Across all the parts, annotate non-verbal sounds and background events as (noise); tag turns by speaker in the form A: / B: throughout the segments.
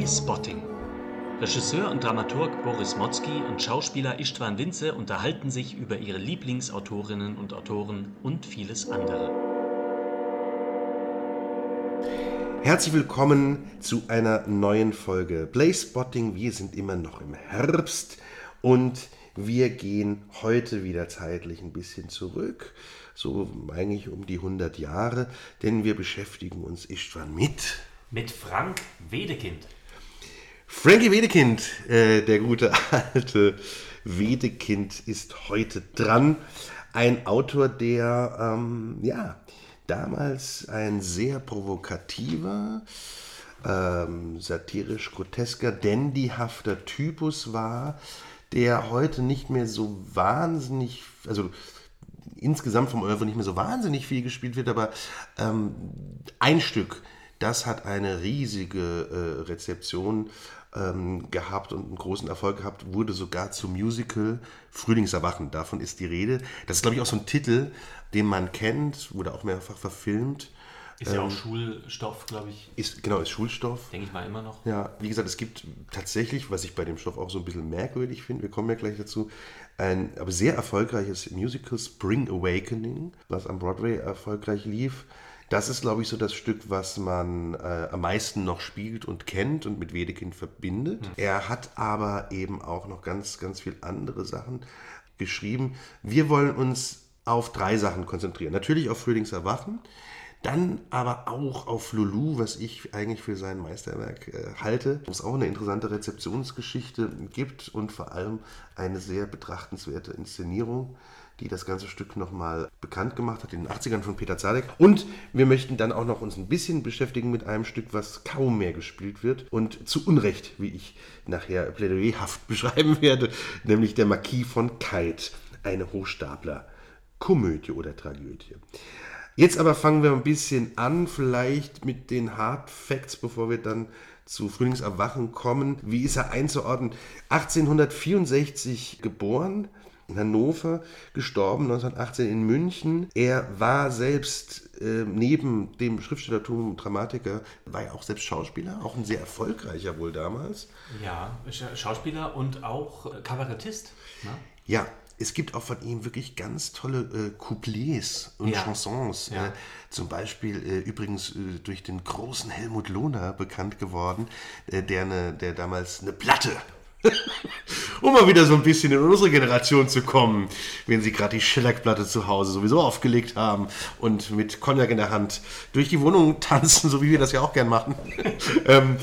A: Playspotting. Regisseur und Dramaturg Boris Motzki und Schauspieler Istvan Winze unterhalten sich über ihre Lieblingsautorinnen und Autoren und vieles andere.
B: Herzlich willkommen zu einer neuen Folge Playspotting. Wir sind immer noch im Herbst und wir gehen heute wieder zeitlich ein bisschen zurück, so eigentlich um die 100 Jahre, denn wir beschäftigen uns Istvan mit
A: mit Frank Wedekind.
B: Frankie Wedekind, äh, der gute alte Wedekind, ist heute dran. Ein Autor, der, ähm, ja, damals ein sehr provokativer, ähm, satirisch-grotesker, dandyhafter Typus war, der heute nicht mehr so wahnsinnig, also insgesamt vom Oeuvre nicht mehr so wahnsinnig viel gespielt wird, aber ähm, ein Stück, das hat eine riesige äh, Rezeption ähm, gehabt und einen großen Erfolg gehabt, wurde sogar zum Musical Frühlingserwachen. Davon ist die Rede. Das ist, glaube ich, auch so ein Titel, den man kennt, wurde auch mehrfach verfilmt.
A: Ist ja auch ähm, Schulstoff, glaube ich.
B: Ist, genau, ist Schulstoff.
A: Denke ich mal immer noch.
B: Ja, wie gesagt, es gibt tatsächlich, was ich bei dem Stoff auch so ein bisschen merkwürdig finde, wir kommen ja gleich dazu, ein aber sehr erfolgreiches Musical Spring Awakening, was am Broadway erfolgreich lief. Das ist, glaube ich, so das Stück, was man äh, am meisten noch spielt und kennt und mit Wedekind verbindet. Mhm. Er hat aber eben auch noch ganz, ganz viel andere Sachen geschrieben. Wir wollen uns auf drei Sachen konzentrieren. Natürlich auf Frühlingserwachen, dann aber auch auf Lulu, was ich eigentlich für sein Meisterwerk äh, halte, wo es auch eine interessante Rezeptionsgeschichte gibt und vor allem eine sehr betrachtenswerte Inszenierung die das ganze Stück nochmal bekannt gemacht hat, in den 80ern von Peter Zadek. Und wir möchten dann auch noch uns ein bisschen beschäftigen mit einem Stück, was kaum mehr gespielt wird und zu Unrecht, wie ich nachher plädoyerhaft (laughs) beschreiben werde, nämlich der Marquis von Kite, eine Hochstapler-Komödie oder Tragödie. Jetzt aber fangen wir ein bisschen an, vielleicht mit den Hard Facts, bevor wir dann zu Frühlingserwachen kommen. Wie ist er einzuordnen? 1864 geboren, in Hannover, gestorben 1918 in München. Er war selbst äh, neben dem Schriftstellertum und Dramatiker, war er auch selbst Schauspieler, auch ein sehr erfolgreicher wohl damals.
A: Ja, Schauspieler und auch äh, Kabarettist. Ne?
B: Ja, es gibt auch von ihm wirklich ganz tolle äh, Couplets und ja. Chansons. Ja. Äh, zum Beispiel äh, übrigens äh, durch den großen Helmut Lohner bekannt geworden, äh, der, ne, der damals eine Platte um mal wieder so ein bisschen in unsere Generation zu kommen, wenn sie gerade die Schellackplatte zu Hause sowieso aufgelegt haben und mit Cognac in der Hand durch die Wohnung tanzen, so wie wir das ja auch gern machen. (laughs) ähm,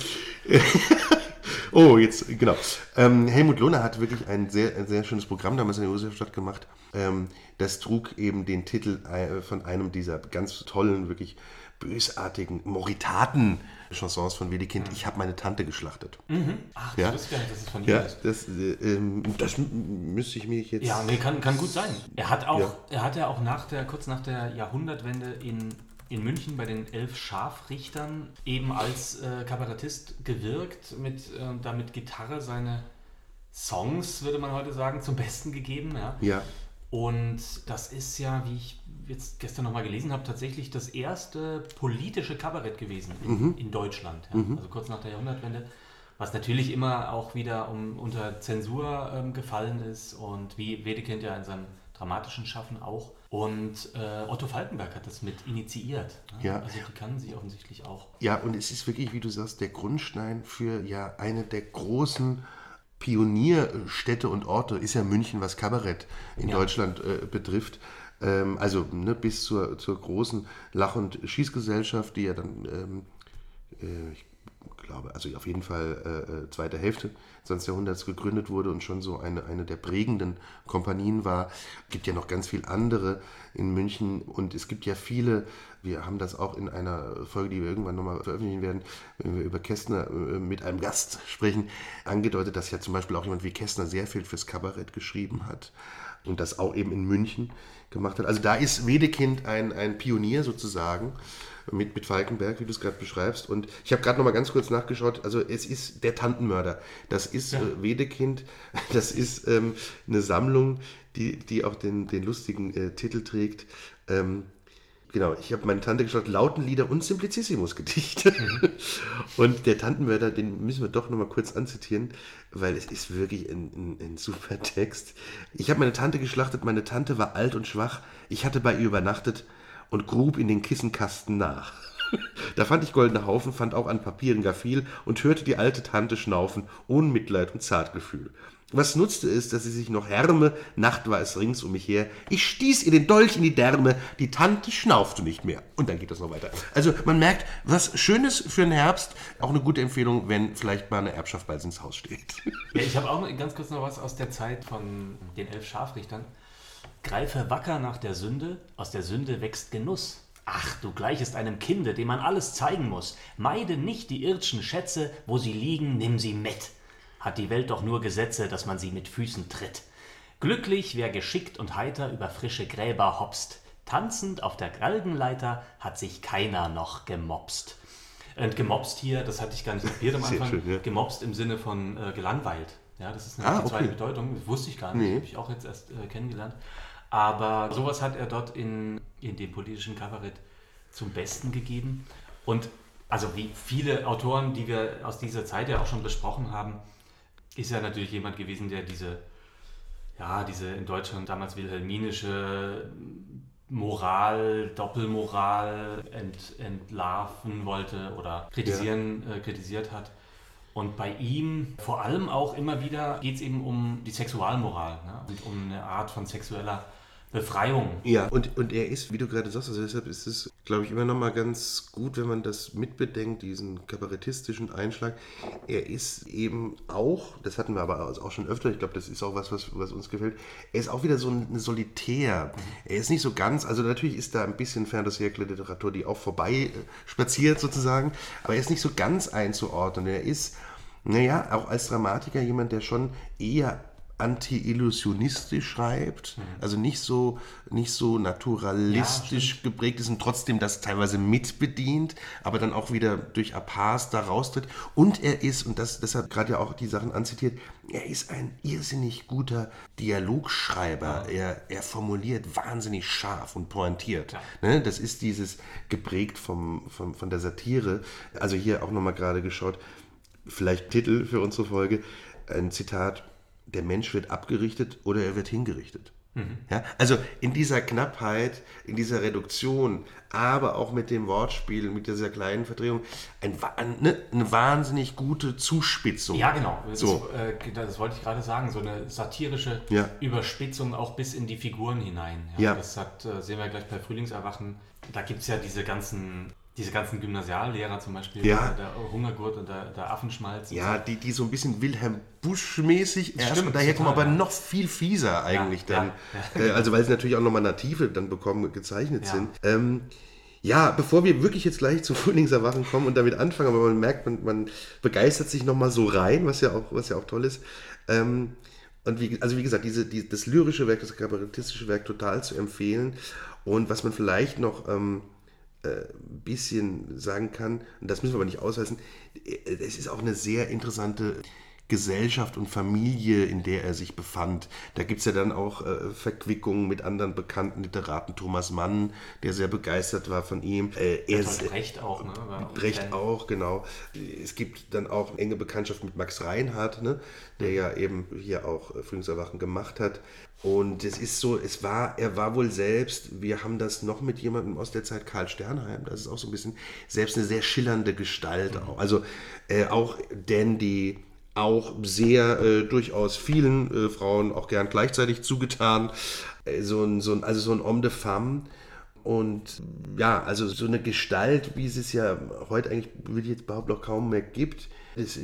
B: (laughs) oh, jetzt, genau. Ähm, Helmut Lohner hat wirklich ein sehr, ein sehr schönes Programm damals in der Josefstadt gemacht. Ähm, das trug eben den Titel äh, von einem dieser ganz tollen, wirklich bösartigen Moritaten Chansons von Wedekind, Ich habe meine Tante geschlachtet.
A: Mhm. Ach, ja? das, das ist von ihm.
B: Ja, das, äh, ähm, das müsste ich mir jetzt.
A: Ja, nee, kann, kann gut sein. Er hat auch, ja. er hat ja auch nach der, kurz nach der Jahrhundertwende in, in München bei den elf Scharfrichtern eben als äh, Kabarettist gewirkt, mit, äh, da mit Gitarre seine Songs, würde man heute sagen, zum Besten gegeben. Ja.
B: ja.
A: Und das ist ja, wie ich jetzt gestern nochmal gelesen habe, tatsächlich das erste politische Kabarett gewesen in, mhm. in Deutschland. Ja. Mhm. Also kurz nach der Jahrhundertwende. Was natürlich immer auch wieder um, unter Zensur ähm, gefallen ist und wie Wedekind ja in seinem dramatischen Schaffen auch. Und äh, Otto Falkenberg hat das mit initiiert.
B: Ne? Ja.
A: Also die kann sie offensichtlich auch.
B: Ja, und es ist wirklich, wie du sagst, der Grundstein für ja eine der großen Pionierstädte und Orte ist ja München, was Kabarett in ja. Deutschland äh, betrifft. Ähm, also ne, bis zur, zur großen Lach- und Schießgesellschaft, die ja dann, ähm, äh, ich glaube, also auf jeden Fall äh, äh zweite Hälfte des 20. Jahrhunderts gegründet wurde und schon so eine, eine der prägenden Kompanien war. Es gibt ja noch ganz viele andere in München und es gibt ja viele, wir haben das auch in einer Folge, die wir irgendwann nochmal veröffentlichen werden, wenn wir über Kästner äh, mit einem Gast sprechen, angedeutet, dass ja zum Beispiel auch jemand wie Kästner sehr viel fürs Kabarett geschrieben hat und das auch eben in München gemacht hat. Also da ist Wedekind ein, ein Pionier sozusagen mit, mit Falkenberg, wie du es gerade beschreibst. Und ich habe gerade noch mal ganz kurz nachgeschaut. Also es ist der Tantenmörder. Das ist ja. äh, Wedekind. (laughs) Das ist ähm, eine Sammlung, die, die auch den, den lustigen äh, Titel trägt. Ähm, Genau, ich habe meine Tante geschaut, Lautenlieder und Simplicissimus-Gedichte. Mhm. Und der Tantenwörter, den müssen wir doch nochmal kurz anzitieren, weil es ist wirklich ein, ein, ein super Text. Ich habe meine Tante geschlachtet, meine Tante war alt und schwach, ich hatte bei ihr übernachtet und grub in den Kissenkasten nach. Da fand ich goldene Haufen, fand auch an Papieren gar viel und hörte die alte Tante schnaufen, ohne Mitleid und Zartgefühl. Was nutzte es, dass sie sich noch härme, Nacht war es rings um mich her. Ich stieß ihr den Dolch in die Därme, die Tante schnaufte nicht mehr. Und dann geht das noch weiter. Also man merkt, was Schönes für den Herbst, auch eine gute Empfehlung, wenn vielleicht mal eine Erbschaft bald ins Haus steht. (laughs)
A: Ja, ich habe auch ganz kurz noch was aus der Zeit von den elf Scharfrichtern. Greife wacker nach der Sünde, aus der Sünde wächst Genuss. Ach, du gleichest einem Kinde, dem man alles zeigen muss. Meide nicht die irdschen Schätze, wo sie liegen, nimm sie mit hat die Welt doch nur Gesetze, dass man sie mit Füßen tritt. Glücklich, wer geschickt und heiter über frische Gräber hopst. Tanzend auf der Galgenleiter hat sich keiner noch gemopst. Und gemopst hier, das hatte ich gar nicht kapiert am Anfang, schön, ja. gemopst im Sinne von äh, gelangweilt. Ja, das ist eine ah, okay. zweite Bedeutung, das wusste ich gar nicht, nee. habe ich auch jetzt erst äh, kennengelernt. Aber sowas hat er dort in, in dem politischen Kabarett zum Besten gegeben. Und also wie viele Autoren, die wir aus dieser Zeit ja auch schon besprochen haben, ist ja natürlich jemand gewesen, der diese, ja, diese in Deutschland damals wilhelminische Moral, Doppelmoral ent, entlarven wollte oder kritisieren, ja. äh, kritisiert hat. Und bei ihm vor allem auch immer wieder geht es eben um die Sexualmoral ne? und um eine Art von sexueller Befreiung.
B: Ja, und, und er ist, wie du gerade sagst, also deshalb ist es, glaube ich, immer noch mal ganz gut, wenn man das mitbedenkt, diesen kabarettistischen Einschlag. Er ist eben auch, das hatten wir aber auch schon öfter, ich glaube, das ist auch was, was, was uns gefällt, er ist auch wieder so ein Solitär. Er ist nicht so ganz, also natürlich ist da ein bisschen Fantasy-Literatur, die auch vorbei äh, spaziert sozusagen, aber er ist nicht so ganz einzuordnen. Er ist, naja, auch als Dramatiker jemand, der schon eher anti-illusionistisch schreibt, mhm. also nicht so, nicht so naturalistisch ja, geprägt ist und trotzdem das teilweise mitbedient, aber dann auch wieder durch Apas da raustritt. Und er ist, und das, das hat gerade ja auch die Sachen anzitiert, er ist ein irrsinnig guter Dialogschreiber. Ja. Er, er formuliert wahnsinnig scharf und pointiert. Ja. Ne? Das ist dieses geprägt vom, vom, von der Satire. Also hier auch nochmal gerade geschaut, vielleicht Titel für unsere Folge, ein Zitat der Mensch wird abgerichtet oder er wird hingerichtet. Mhm. Ja, also in dieser Knappheit, in dieser Reduktion, aber auch mit dem Wortspiel, mit dieser kleinen Verdrehung, ein, eine, eine wahnsinnig gute Zuspitzung.
A: Ja, genau. So. Das, äh, das wollte ich gerade sagen. So eine satirische ja. Überspitzung auch bis in die Figuren hinein. Ja, ja. Das hat, äh, sehen wir gleich bei Frühlingserwachen. Da gibt es ja diese ganzen diese ganzen Gymnasiallehrer zum Beispiel,
B: ja.
A: der Hungergurt und der, der Affenschmalz.
B: Ja, so. die, die so ein bisschen Wilhelm Busch-mäßig erst Stimmt, daherkommen, aber ja. noch viel fieser eigentlich dann. Äh, also weil sie natürlich auch nochmal Native dann bekommen, gezeichnet sind. Ähm, ja, bevor wir wirklich jetzt gleich zu Frühlingserwachen kommen und damit anfangen, aber man merkt, man, man begeistert sich nochmal so rein, was ja auch, was ja auch toll ist. Ähm, und wie, also wie gesagt, diese, die, das lyrische Werk, das kabarettistische Werk total zu empfehlen. Und was man vielleicht noch... Ähm, ein äh, bisschen sagen kann, und das müssen wir aber nicht ausweisen, äh, es ist auch eine sehr interessante Gesellschaft und Familie, in der er sich befand. Da gibt es ja dann auch äh, Verquickungen mit anderen bekannten Literaten. Thomas Mann, der sehr begeistert war von ihm.
A: Äh, er Brecht auch, ne?
B: Brecht auch, genau. Es gibt dann auch enge Bekanntschaft mit Max Reinhardt, ne? der ja eben hier auch äh, Frühlingserwachen gemacht hat. Und es ist so, es war, er war wohl selbst, wir haben das noch mit jemandem aus der Zeit, Karl Sternheim, das ist auch so ein bisschen selbst eine sehr schillernde Gestalt mhm. auch. Also äh, auch Dandy, auch sehr äh, durchaus vielen äh, Frauen auch gern gleichzeitig zugetan. Äh, so ein, so ein, also so ein Homme de femme. Und ja, also so eine Gestalt, wie es es ja heute eigentlich, würde ich jetzt behaupten, noch kaum mehr gibt, ist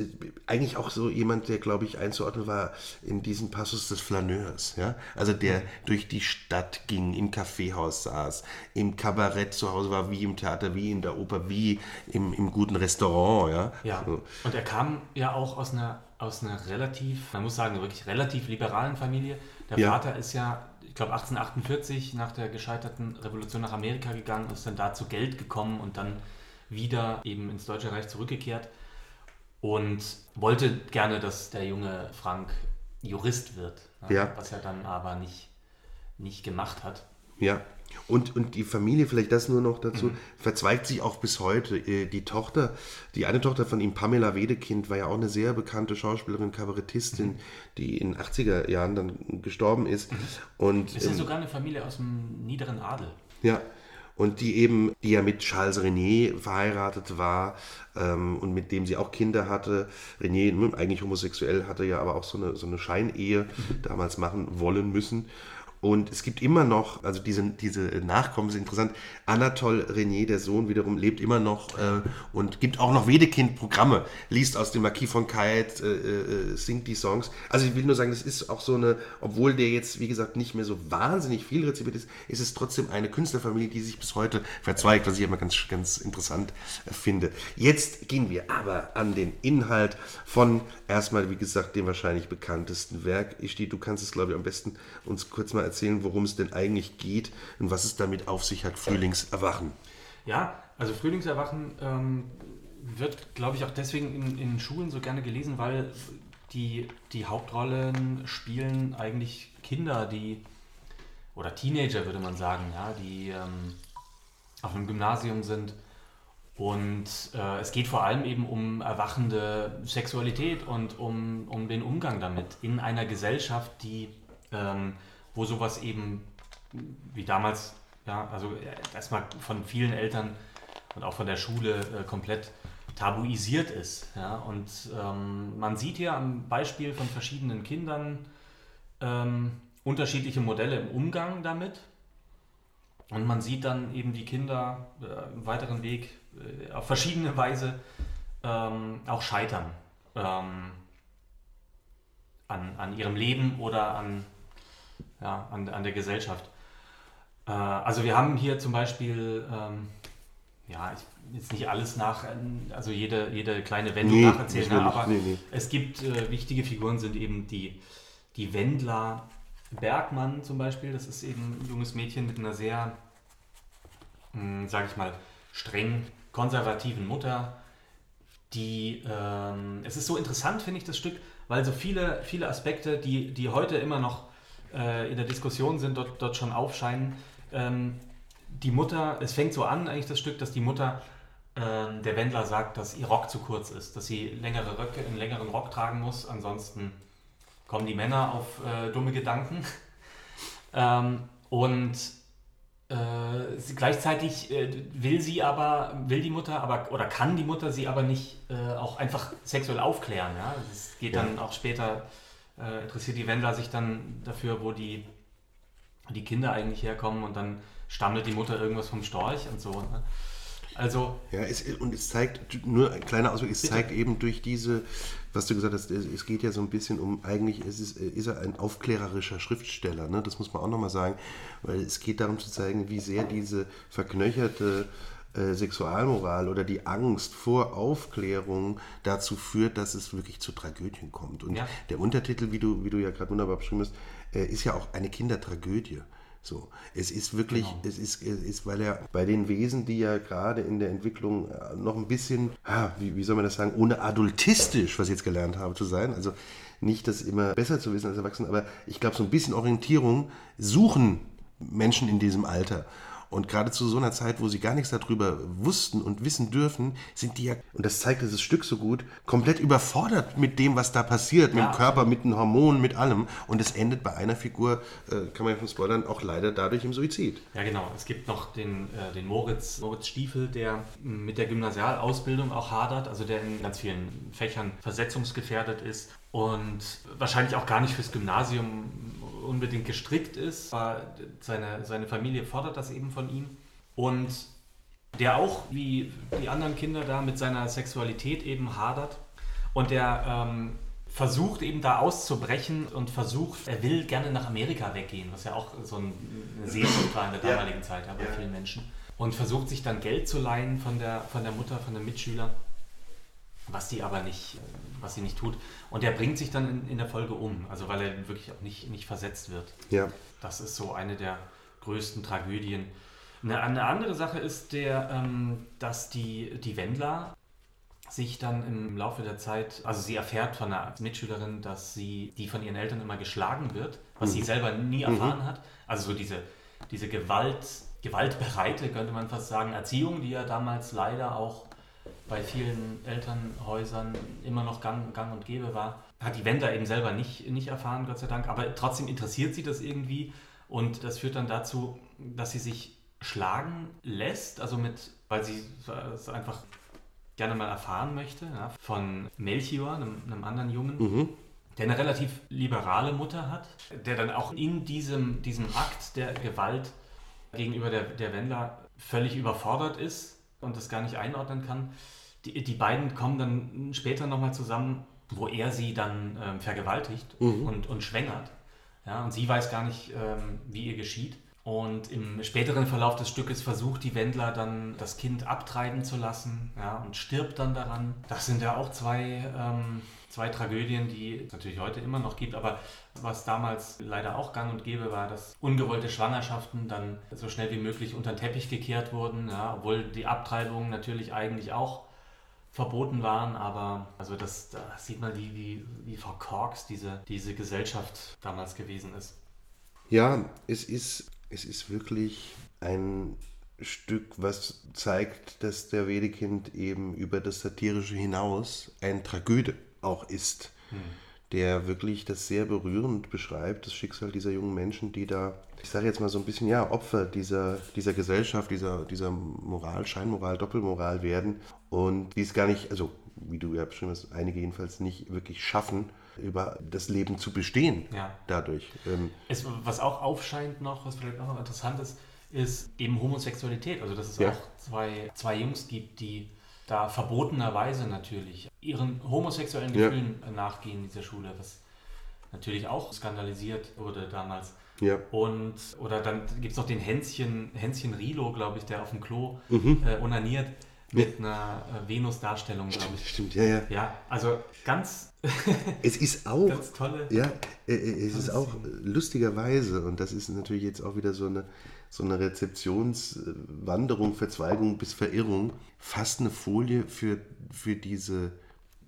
B: eigentlich auch so jemand, der, glaube ich, einzuordnen war in diesem Passus des Flaneurs. Ja? Also der mhm. durch die Stadt ging, im Kaffeehaus saß, im Kabarett zu Hause war, wie im Theater, wie in der Oper, wie im, im guten Restaurant. Ja,
A: ja. So. und er kam ja auch aus einer, aus einer relativ, man muss sagen, wirklich relativ liberalen Familie. Der ja. Vater ist ja ich glaube 1848 nach der gescheiterten Revolution nach Amerika gegangen, ist dann da zu Geld gekommen und dann wieder eben ins Deutsche Reich zurückgekehrt und wollte gerne, dass der junge Frank Jurist wird,
B: ja.
A: was er dann aber nicht, nicht gemacht hat.
B: Ja, und, und die Familie, vielleicht das nur noch dazu, mhm. verzweigt sich auch bis heute. Äh, die Tochter, die eine Tochter von ihm, Pamela Wedekind, war ja auch eine sehr bekannte Schauspielerin, Kabarettistin, mhm. die in den 80er Jahren dann gestorben ist. Mhm. Und,
A: ist ja ähm, sogar eine Familie aus dem niederen Adel.
B: Ja, und die eben, die ja mit Charles René verheiratet war ähm, und mit dem sie auch Kinder hatte. René, hm, eigentlich homosexuell, hatte ja aber auch so eine, so eine Scheinehe mhm. damals machen wollen müssen. Und es gibt immer noch, also diese, diese Nachkommen sind interessant. Anatole Renier, der Sohn, wiederum lebt immer noch äh, und gibt auch noch Wedekind-Programme, liest aus dem Marquis von Kite, äh, äh, singt die Songs. Also ich will nur sagen, das ist auch so eine, obwohl der jetzt, wie gesagt, nicht mehr so wahnsinnig viel rezipiert ist, ist es trotzdem eine Künstlerfamilie, die sich bis heute verzweigt, was ich immer ganz, ganz interessant äh, finde. Jetzt gehen wir aber an den Inhalt von erstmal, wie gesagt, dem wahrscheinlich bekanntesten Werk. Ich stehe, du kannst es, glaube ich, am besten uns kurz mal erzählen erzählen, worum es denn eigentlich geht und was es damit auf sich hat, Frühlingserwachen.
A: Ja, also Frühlingserwachen ähm, wird, glaube ich, auch deswegen in, in, Schulen so gerne gelesen, weil die, die Hauptrollen spielen eigentlich Kinder, die, oder Teenager würde man sagen, ja, die ähm, auf einem Gymnasium sind. Und äh, es geht vor allem eben um erwachende Sexualität und um, um den Umgang damit in einer Gesellschaft, die ähm, wo sowas eben wie damals, ja, also erstmal von vielen Eltern und auch von der Schule äh, komplett tabuisiert ist. Ja? Und ähm, man sieht hier am Beispiel von verschiedenen Kindern ähm, unterschiedliche Modelle im Umgang damit. Und man sieht dann eben die Kinder äh, im weiteren Weg äh, auf verschiedene Weise ähm, auch scheitern ähm, an, an ihrem Leben oder an ja, an, an der Gesellschaft. Äh, also wir haben hier zum Beispiel, ähm, ja, ich, jetzt nicht alles nach, also jede, jede kleine Wendung nee, nacherzählen, aber nee, nee. es gibt äh, wichtige Figuren, sind eben die, die Wendler Bergmann zum Beispiel, das ist eben ein junges Mädchen mit einer sehr, hm, sage ich mal, streng konservativen Mutter, die, ähm, es ist so interessant, finde ich, das Stück, weil so viele, viele Aspekte, die, die heute immer noch äh, in der Diskussion sind, dort, dort schon aufscheinen. Ähm, die Mutter, es fängt so an, eigentlich das Stück, dass die Mutter äh, der Wendler sagt, dass ihr Rock zu kurz ist, dass sie längere Röcke, einen längeren Rock tragen muss, ansonsten kommen die Männer auf äh, dumme Gedanken. (laughs) ähm, und äh, gleichzeitig äh, will sie aber, will die Mutter aber, oder kann die Mutter sie aber nicht äh, auch einfach sexuell aufklären. Ja? Das geht dann auch später äh, interessiert die Wendler sich dann dafür, wo die, die Kinder eigentlich herkommen und dann stammelt die Mutter irgendwas vom Storch und so. Ne?
B: Also. Ja, es, und es zeigt, nur ein kleiner Ausdruck, es bitte. zeigt eben durch diese, was du gesagt hast, es geht ja so ein bisschen um, eigentlich ist, es, ist er ein aufklärerischer Schriftsteller, ne? das muss man auch nochmal sagen, weil es geht darum zu zeigen, wie sehr diese verknöcherte äh, Sexualmoral oder die Angst vor Aufklärung dazu führt, dass es wirklich zu Tragödien kommt. Und ja. der Untertitel, wie du, wie du ja gerade wunderbar beschrieben hast, äh, ist ja auch eine Kindertragödie. So, es ist wirklich, genau. es ist, es ist, weil er bei den Wesen, die ja gerade in der Entwicklung äh, noch ein bisschen, wie, wie soll man das sagen, ohne adultistisch, was ich jetzt gelernt habe zu sein, also nicht das immer besser zu wissen als Erwachsene, aber ich glaube, so ein bisschen Orientierung suchen Menschen in diesem Alter. Und gerade zu so einer Zeit, wo sie gar nichts darüber wussten und wissen dürfen, sind die ja, und das zeigt dieses Stück so gut, komplett überfordert mit dem, was da passiert, mit ja. dem Körper, mit den Hormonen, mit allem. Und es endet bei einer Figur, äh, kann man ja von spoilern, auch leider dadurch im Suizid.
A: Ja, genau. Es gibt noch den, äh, den Moritz, Moritz Stiefel, der mit der Gymnasialausbildung auch hadert, also der in ganz vielen Fächern versetzungsgefährdet ist und wahrscheinlich auch gar nicht fürs Gymnasium unbedingt gestrickt ist, aber seine, seine Familie fordert das eben von ihm. Und der auch, wie die anderen Kinder da, mit seiner Sexualität eben hadert. Und der ähm, versucht eben da auszubrechen und versucht, er will gerne nach Amerika weggehen, was ja auch so eine Sehnsucht (clears throat) war in der damaligen ja. Zeit ja, bei ja. vielen Menschen. Und versucht sich dann Geld zu leihen von der, von der Mutter, von dem Mitschüler, was die aber nicht, was sie nicht tut. Und er bringt sich dann in, in, der Folge um, also weil er wirklich auch nicht, nicht versetzt wird.
B: Ja.
A: Das ist so eine der größten Tragödien. Eine, eine andere Sache ist der, ähm, dass die, die Wendler sich dann im Laufe der Zeit, also sie erfährt von einer Mitschülerin, dass sie, die von ihren Eltern immer geschlagen wird, was mhm. sie selber nie erfahren mhm. hat. Also so diese diese Gewalt, gewaltbereite, könnte man fast sagen, Erziehung, die ja damals leider auch bei vielen Elternhäusern immer noch gang, gang und gäbe war, hat die Wender eben selber nicht, nicht erfahren, Gott sei Dank. Aber trotzdem interessiert sie das irgendwie und das führt dann dazu, dass sie sich schlagen lässt, also mit, weil sie es einfach gerne mal erfahren möchte, ja, von Melchior, einem, einem anderen Jungen, mhm. der eine relativ liberale Mutter hat, der dann auch in diesem, diesem Akt der Gewalt gegenüber der, der Wendler völlig überfordert ist und das gar nicht einordnen kann. Die, die beiden kommen dann später nochmal zusammen, wo er sie dann ähm, vergewaltigt mhm. und, und schwängert. Ja, und sie weiß gar nicht, ähm, wie ihr geschieht. Und im späteren Verlauf des Stückes versucht die Wendler dann das Kind abtreiben zu lassen ja, und stirbt dann daran. Das sind ja auch zwei, ähm, zwei Tragödien, die es natürlich heute immer noch gibt, aber was damals leider auch gang und gäbe war, dass ungewollte Schwangerschaften dann so schnell wie möglich unter den Teppich gekehrt wurden, ja, obwohl die Abtreibungen natürlich eigentlich auch verboten waren, aber also das, da sieht man, wie, wie, wie verkorkst diese, diese Gesellschaft damals gewesen ist.
B: Ja, es ist es ist wirklich ein Stück, was zeigt, dass der Wedekind eben über das Satirische hinaus ein Tragöde auch ist, hm. der wirklich das sehr berührend beschreibt, das Schicksal dieser jungen Menschen, die da, ich sage jetzt mal so ein bisschen, ja, Opfer dieser, dieser Gesellschaft, dieser, dieser Moral, Scheinmoral, Doppelmoral werden und die es gar nicht, also wie du ja beschrieben hast, einige jedenfalls nicht wirklich schaffen, über das Leben zu bestehen ja. dadurch. Ähm,
A: es, was auch aufscheint noch, was vielleicht auch noch interessant ist, ist eben Homosexualität. Also dass es ja. auch zwei, zwei Jungs gibt, die da verbotenerweise natürlich ihren homosexuellen Gefühlen ja. nachgehen in dieser Schule, was natürlich auch skandalisiert wurde damals. Ja. Und, oder dann gibt es noch den Hänschen, Hänschen Rilo, glaube ich, der auf dem Klo mhm. äh, onaniert mit einer äh, Venus-Darstellung,
B: glaube ich. Stimmt, ja, ja.
A: Ja, also ganz. (laughs)
B: es ist auch. Ganz tolle. Ja, äh, äh, es ist auch lustigerweise, und das ist natürlich jetzt auch wieder so eine, so eine Rezeptionswanderung, Verzweigung bis Verirrung, fast eine Folie für, für diese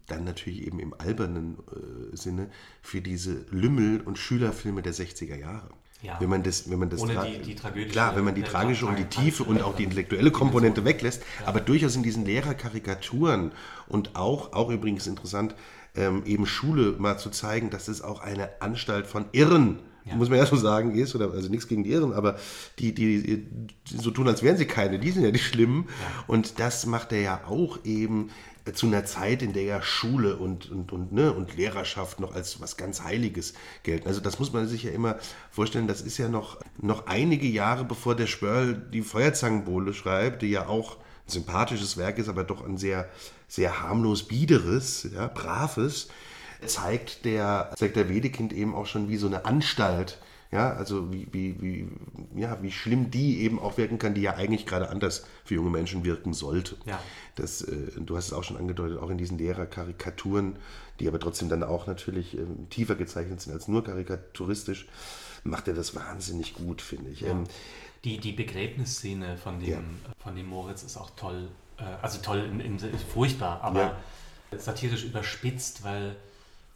B: dann natürlich eben im albernen äh, Sinne für diese Lümmel- und Schülerfilme der 60er Jahre. Ja. Wenn man das, wenn man das
A: Ohne die, die tragische,
B: klar, wenn man die tragische und die tiefe und auch die intellektuelle Komponente weglässt, ja. aber durchaus in diesen Lehrerkarikaturen und auch, auch übrigens interessant, ähm, eben Schule mal zu zeigen, dass es auch eine Anstalt von Irren ja. muss man ja so sagen, ist, oder also nichts gegen die Irren, aber die, die, die so tun, als wären sie keine, die sind ja die Schlimmen. Ja. Und das macht er ja auch eben zu einer Zeit, in der ja Schule und, und, und, ne, und Lehrerschaft noch als was ganz Heiliges gelten. Also das muss man sich ja immer vorstellen, das ist ja noch, noch einige Jahre bevor der Spörl die Feuerzangenbowle schreibt, die ja auch ein sympathisches Werk ist, aber doch ein sehr, sehr harmlos biederes, ja, braves, zeigt der, zeigt der Wedekind eben auch schon wie so eine Anstalt ja, also wie, wie, wie, ja, wie schlimm die eben auch wirken kann, die ja eigentlich gerade anders für junge Menschen wirken sollte. Ja. Das, äh, du hast es auch schon angedeutet, auch in diesen Lehrerkarikaturen, die aber trotzdem dann auch natürlich äh, tiefer gezeichnet sind als nur karikaturistisch, macht er das wahnsinnig gut, finde ich. Ja. Ähm,
A: die, die Begräbnisszene von dem, ja. von dem Moritz ist auch toll, äh, also toll, im, im, furchtbar, aber satirisch überspitzt, weil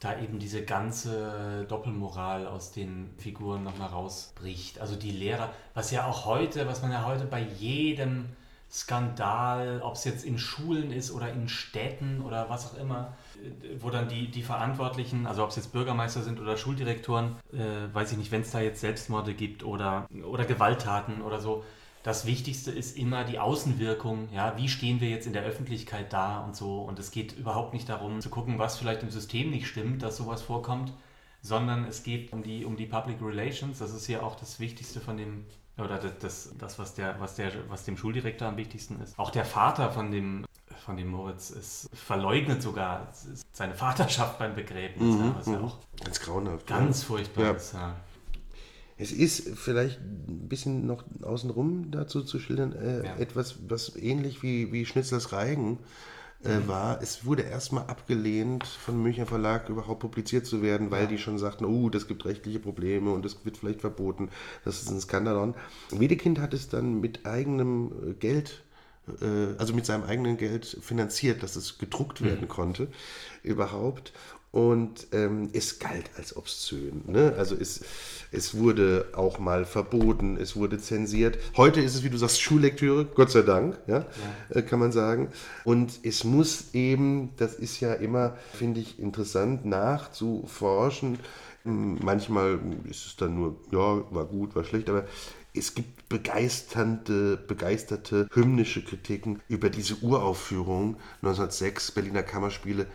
A: da eben diese ganze Doppelmoral aus den Figuren nochmal rausbricht. Also die Lehrer, was ja auch heute, was man ja heute bei jedem Skandal, ob es jetzt in Schulen ist oder in Städten oder was auch immer, wo dann die, die Verantwortlichen, also ob es jetzt Bürgermeister sind oder Schuldirektoren, äh, weiß ich nicht, wenn es da jetzt Selbstmorde gibt oder, oder Gewalttaten oder so, das Wichtigste ist immer die Außenwirkung. Ja, wie stehen wir jetzt in der Öffentlichkeit da und so. Und es geht überhaupt nicht darum zu gucken, was vielleicht im System nicht stimmt, dass sowas vorkommt, sondern es geht um die, um die Public Relations. Das ist ja auch das Wichtigste von dem, oder das, das, das was, der, was, der, was dem Schuldirektor am wichtigsten ist. Auch der Vater von dem, von dem Moritz ist verleugnet sogar seine Vaterschaft beim Begräbnis. Mhm, ja, was ja auch
B: ganz grauenhaft.
A: Ganz furchtbar ja. ist. Ja.
B: Es ist vielleicht ein bisschen noch außenrum dazu zu schildern, äh, ja. etwas, was ähnlich wie, wie Schnitzlers Reigen äh, mhm. war. Es wurde erstmal abgelehnt, von Münchner Verlag überhaupt publiziert zu werden, weil ja. die schon sagten, oh, das gibt rechtliche Probleme und das wird vielleicht verboten. Das ist ein Skandalon. Wedekind hat es dann mit eigenem äh, Geld äh, also mit seinem eigenen Geld finanziert, dass es gedruckt werden mhm. konnte überhaupt. Und ähm, es galt als obszön. Ne? Also es, es wurde auch mal verboten, es wurde zensiert. Heute ist es, wie du sagst, Schullektüre, Gott sei Dank, ja, ja. Äh, kann man sagen. Und es muss eben, das ist ja immer, finde ich, interessant nachzuforschen. Manchmal ist es dann nur, ja, war gut, war schlecht, aber es gibt begeisternde, begeisterte hymnische Kritiken über diese Uraufführung 1906 Berliner Kammerspiele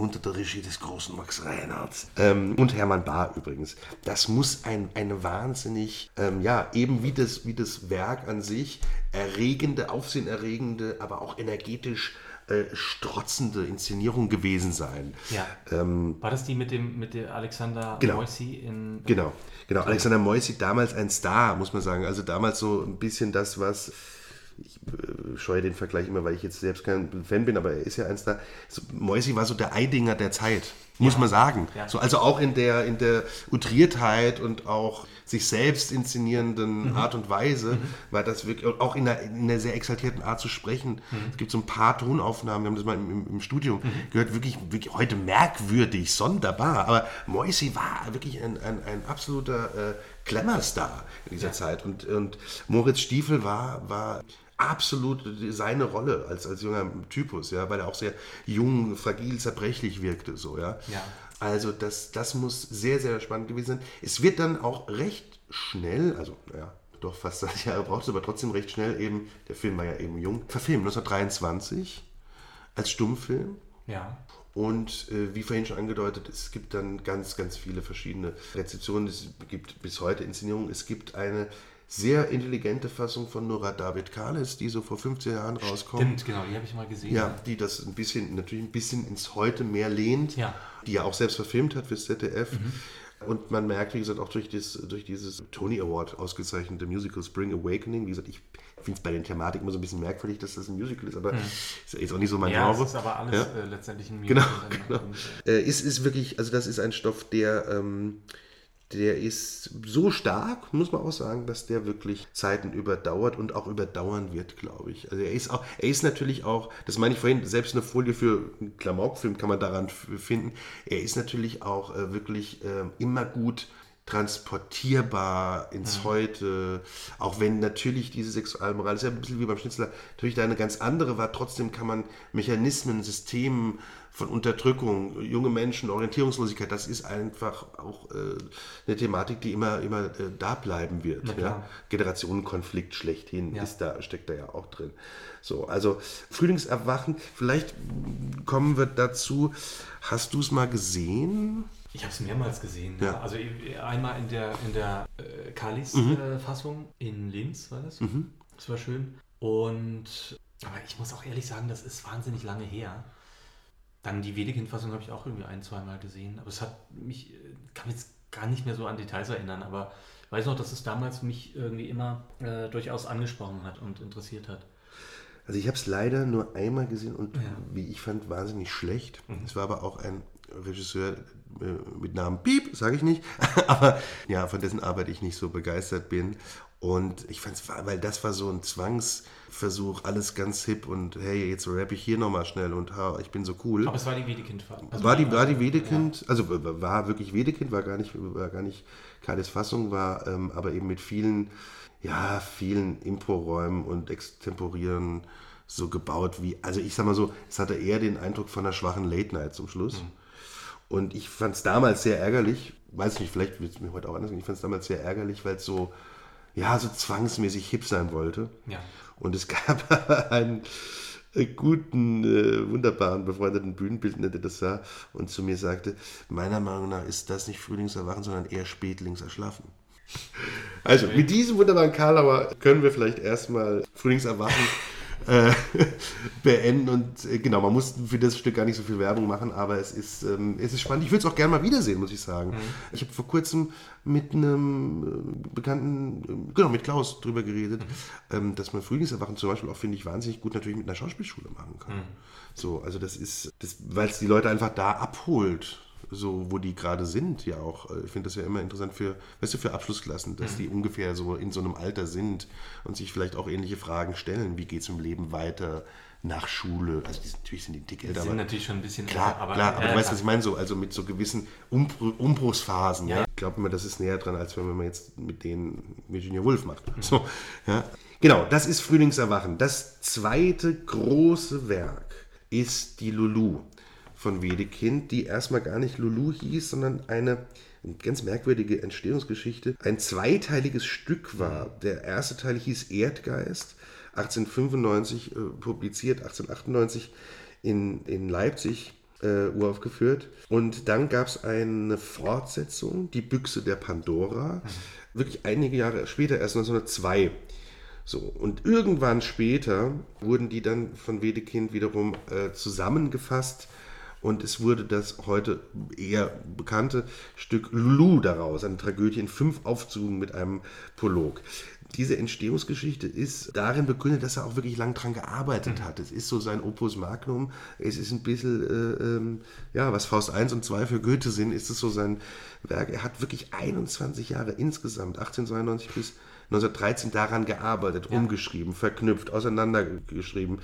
B: unter der Regie des großen Max Reinhardt ähm, und Hermann Bahr übrigens. Das muss ein, eine wahnsinnig, ähm, ja, eben wie das, wie das Werk an sich, erregende, aufsehenerregende, aber auch energetisch äh, strotzende Inszenierung gewesen sein.
A: Ja. Ähm, War das die mit dem mit der Alexander
B: genau,
A: Moisi in.
B: Genau, genau. Alexander Moisi, damals ein Star, muss man sagen. Also damals so ein bisschen das, was ich äh, scheue den Vergleich immer, weil ich jetzt selbst kein Fan bin, aber er ist ja eins da. So, Moisi war so der Eidinger der Zeit, muss ja. man sagen. Ja. So, also auch in der, in der Utriertheit und auch sich selbst inszenierenden mhm. Art und Weise, mhm. war das wirklich, auch in einer, in einer, sehr exaltierten Art zu sprechen. Mhm. Es gibt so ein paar Tonaufnahmen, wir haben das mal im, im Studium mhm. gehört, wirklich, wirklich heute merkwürdig, sonderbar. Aber Moisi war wirklich ein, ein, ein absoluter äh, Glamour-Star in dieser ja. Zeit. Und, und Moritz Stiefel war, war absolut seine Rolle als, als junger Typus, ja, weil er auch sehr jung, fragil, zerbrechlich wirkte, so, ja.
A: ja.
B: Also das, das muss sehr, sehr spannend gewesen sein. Es wird dann auch recht schnell, also ja, doch fast 30 Jahre (laughs) braucht es, aber trotzdem recht schnell eben, der Film war ja eben jung, verfilmt 1923 als Stummfilm.
A: Ja.
B: Und äh, wie vorhin schon angedeutet, es gibt dann ganz, ganz viele verschiedene Rezeptionen. Es gibt bis heute Inszenierungen. Es gibt eine sehr intelligente Fassung von Nora David Kales, die so vor 15 Jahren rauskommt.
A: Stimmt, genau, die habe ich mal gesehen.
B: Ja, die das ein bisschen, natürlich ein bisschen ins Heute mehr lehnt,
A: ja.
B: die ja auch selbst verfilmt hat fürs ZDF. Mhm. Und man merkt, wie gesagt, auch durch, das, durch dieses Tony Award ausgezeichnete Musical Spring Awakening, wie gesagt, ich finde es bei den Thematiken immer so ein bisschen merkwürdig, dass das ein Musical ist, aber mhm. ist jetzt auch nicht so mein
A: ja,
B: Genre.
A: ist aber alles ja? äh, letztendlich ein
B: Musical. Genau, genau. Äh, ist, ist wirklich, also das ist ein Stoff, der... Ähm, der ist so stark, muss man auch sagen, dass der wirklich Zeiten überdauert und auch überdauern wird, glaube ich. Also er ist auch, er ist natürlich auch, das meine ich vorhin, selbst eine Folie für einen Klamaukfilm kann man daran finden. Er ist natürlich auch äh, wirklich äh, immer gut transportierbar ins ja. Heute, auch wenn natürlich diese Sexualmoral, ist ja ein bisschen wie beim Schnitzler, natürlich da eine ganz andere war, trotzdem kann man Mechanismen, Systemen von Unterdrückung, junge Menschen, Orientierungslosigkeit, das ist einfach auch äh, eine Thematik, die immer, immer äh, da bleiben wird. Ja? Generationenkonflikt schlechthin ja. ist da, steckt da ja auch drin. So, also Frühlingserwachen, vielleicht kommen wir dazu. Hast du es mal gesehen?
A: Ich habe es mehrmals gesehen. Ja. ja. Also einmal in der, in der äh, Kalis-Fassung mhm. äh, in Linz war das. Mhm. Das war schön. Und aber ich muss auch ehrlich sagen, das ist wahnsinnig lange her. Dann die Wedekind-Fassung habe ich auch irgendwie ein, zweimal gesehen. Aber es hat mich, kann mich jetzt gar nicht mehr so an Details erinnern, aber ich weiß noch, dass es damals mich irgendwie immer äh, durchaus angesprochen hat und interessiert hat.
B: Also ich habe es leider nur einmal gesehen und ja. wie ich fand, wahnsinnig schlecht. Mhm. Es war aber auch ein Regisseur äh, mit Namen Piep, sage ich nicht, (laughs) aber ja, von dessen Arbeit ich nicht so begeistert bin. Und ich fand es, weil das war so ein Zwangsversuch, alles ganz hip und hey, jetzt rappe ich hier nochmal schnell und ha, ich bin so cool.
A: Aber es war die Wedekind-Fassung.
B: Also war, die, war die Wedekind, ja. also war wirklich Wedekind, war gar nicht, war gar nicht Kaides Fassung, war ähm, aber eben mit vielen, ja, vielen Imporäumen und Extemporieren so gebaut wie, also ich sag mal so, es hatte eher den Eindruck von einer schwachen Late Night zum Schluss. Mhm. Und ich fand es damals sehr ärgerlich, weiß nicht, vielleicht wird es mir heute auch anders gehen, ich fand es damals sehr ärgerlich, weil es so, ja, so zwangsmäßig hip sein wollte.
A: Ja.
B: Und es gab (laughs) einen äh, guten, äh, wunderbaren, befreundeten Bühnenbildner, der das sah und zu mir sagte, meiner Meinung nach ist das nicht Frühlingserwachen, sondern eher Spätlingserschlafen. Also, okay. mit diesem wunderbaren Karlauer können wir vielleicht erstmal Frühlingserwachen (laughs) äh, (laughs) beenden. Und äh, genau, man muss für das Stück gar nicht so viel Werbung machen, aber es ist, ähm, es ist spannend. Ich würde es auch gerne mal wiedersehen, muss ich sagen. Mhm. Ich habe vor kurzem mit einem äh, Bekannten, äh, genau, mit Klaus drüber geredet, mhm. ähm, dass man Frühlingserwachen zum Beispiel auch, finde ich, wahnsinnig gut natürlich mit einer Schauspielschule machen kann. Mhm. So, also das ist, das, weil es die Leute einfach da abholt so wo die gerade sind, ja auch. Äh, ich finde das ja immer interessant für, weißt du, für Abschlussklassen, dass mhm. die ungefähr so in so einem Alter sind und sich vielleicht auch ähnliche Fragen stellen. Wie geht es im Leben weiter? nach Schule. Also die, natürlich sind die dick älter.
A: Die sind natürlich schon ein bisschen
B: klar, älter, aber, klar, aber äh, du weißt, was ich meine, so, also mit so gewissen Umbr Umbruchsphasen. Ja. ja. Ich glaube immer, das ist näher dran, als wenn man jetzt mit denen Virginia Woolf macht. Mhm. (laughs) So, ja. Genau, das ist Frühlingserwachen. Das zweite große Werk ist die Lulu von Wedekind, die erstmal gar nicht Lulu hieß, sondern eine ganz merkwürdige Entstehungsgeschichte, ein zweiteiliges Stück war. Der erste Teil hieß Erdgeist, 1895 äh, publiziert, 1898 in, in Leipzig äh, uraufgeführt. Und dann gab es eine Fortsetzung, Die Büchse der Pandora, wirklich einige Jahre später, erst 1902. So, und irgendwann später wurden die dann von Wedekind wiederum äh, zusammengefasst und es wurde das heute eher bekannte Stück Lulu daraus, eine Tragödie in fünf Aufzügen mit einem Prolog diese Entstehungsgeschichte ist darin begründet, dass er auch wirklich lang dran gearbeitet mhm. hat. Es ist so sein Opus Magnum. Es ist ein bisschen, äh, ähm, ja, was Faust 1 und 2 für Goethe sind, ist es so sein Werk. Er hat wirklich 21 Jahre insgesamt, 1892 bis 1913 daran gearbeitet, ja. umgeschrieben, verknüpft, auseinandergeschrieben.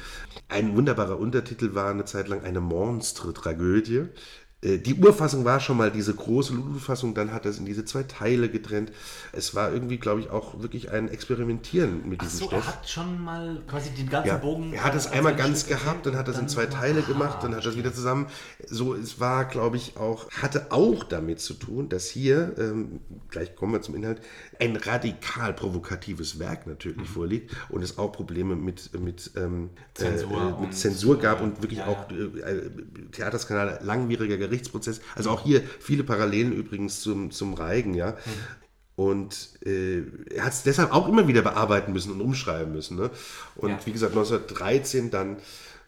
B: Ein wunderbarer Untertitel war eine Zeit lang eine Monstre-Tragödie. Äh, die Urfassung war schon mal diese große Lulu-Fassung, dann hat er es in diese zwei Teile getrennt. Es war irgendwie, glaube ich, auch wirklich ein Experimentieren mit diesem
A: so,
B: Stoff.
A: Er hat schon mal quasi den ganzen
B: ja,
A: Bogen.
B: Er hat es einmal ganz Stück gehabt, dann hat er es in zwei Teile gemacht, dann hat er es wieder zusammen. So, es war, glaube ich, auch, hatte auch damit zu tun, dass hier, ähm, gleich kommen wir zum Inhalt, ein radikal provokatives Werk natürlich mhm. vorliegt und es auch Probleme mit, mit, ähm, Zensur, äh, mit Zensur gab und wirklich ja, auch äh, Theaterskandale langwieriger Gerichtsprozess. Also auch hier viele Parallelen übrigens zum, zum Reigen, ja. Mhm. Und äh, er hat es deshalb auch immer wieder bearbeiten müssen und umschreiben müssen. Ne? Und ja. wie gesagt, 1913 dann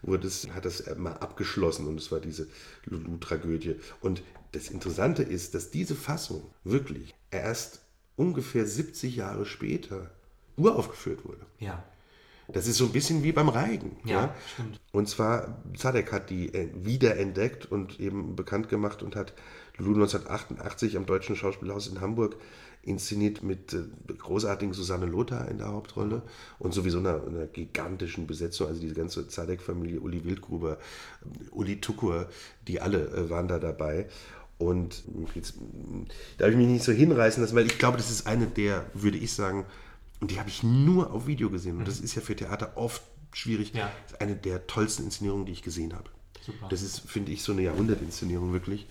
B: wurde es, hat das mal abgeschlossen und es war diese Lulu-Tragödie. Und das Interessante ist, dass diese Fassung wirklich erst ungefähr 70 Jahre später uraufgeführt wurde.
A: Ja.
B: Das ist so ein bisschen wie beim Reigen.
A: Ja, ja? stimmt.
B: Und zwar, Zadek hat die äh, wiederentdeckt und eben bekannt gemacht und hat Lulu 1988 am Deutschen Schauspielhaus in Hamburg inszeniert mit äh, großartigen Susanne Lothar in der Hauptrolle und sowieso einer, einer gigantischen Besetzung, also diese ganze Zadek-Familie, Uli Wildgruber, Uli Tukur, die alle äh, waren da dabei. Und jetzt darf ich mich nicht so hinreißen lassen, weil ich glaube, das ist eine der, würde ich sagen, und die habe ich nur auf Video gesehen. Und das ist ja für Theater oft schwierig. Ja. Das ist eine der tollsten Inszenierungen, die ich gesehen habe. Super. Das ist, finde ich, so eine Jahrhundertinszenierung wirklich.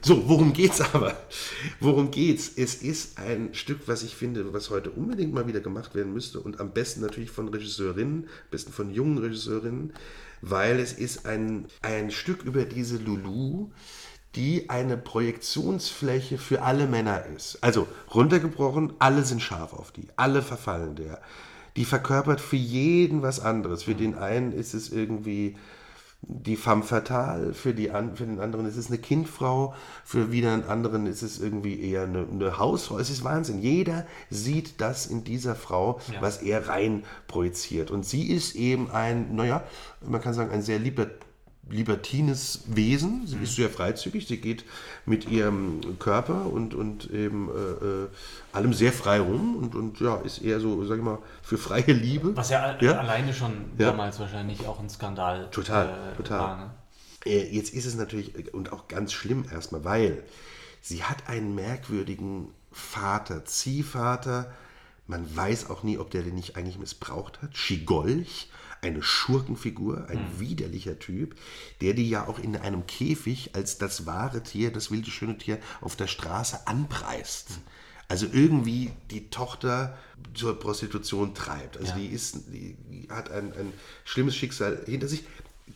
B: So, worum geht's aber? Worum geht's? Es ist ein Stück, was ich finde, was heute unbedingt mal wieder gemacht werden müsste und am besten natürlich von Regisseurinnen, am besten von jungen Regisseurinnen, weil es ist ein, ein Stück über diese Lulu, die eine Projektionsfläche für alle Männer ist. Also runtergebrochen, alle sind scharf auf die, alle verfallen der. Die verkörpert für jeden was anderes. Für den einen ist es irgendwie die femme fatale, für, die, für den anderen ist es eine Kindfrau, für wieder einen anderen ist es irgendwie eher eine, eine Hausfrau. Es ist Wahnsinn. Jeder sieht das in dieser Frau, ja. was er rein projiziert. Und sie ist eben ein, naja, man kann sagen, ein sehr lieber libertines Wesen. Sie mhm. ist sehr freizügig. Sie geht mit ihrem Körper und, und eben äh, äh, allem sehr frei rum und, und ja, ist eher so, sag ich mal, für freie Liebe.
A: Was ja, ja? alleine schon ja. damals wahrscheinlich auch ein Skandal
B: total, äh, total. war. Ne? Äh, jetzt ist es natürlich und auch ganz schlimm erstmal, weil sie hat einen merkwürdigen Vater, Ziehvater. Man weiß auch nie, ob der den nicht eigentlich missbraucht hat. Schigolch eine Schurkenfigur, ein mhm. widerlicher Typ, der die ja auch in einem Käfig als das wahre Tier, das wilde, schöne Tier auf der Straße anpreist. Mhm. Also irgendwie die Tochter zur Prostitution treibt. Also ja. die, ist, die hat ein, ein schlimmes Schicksal hinter sich,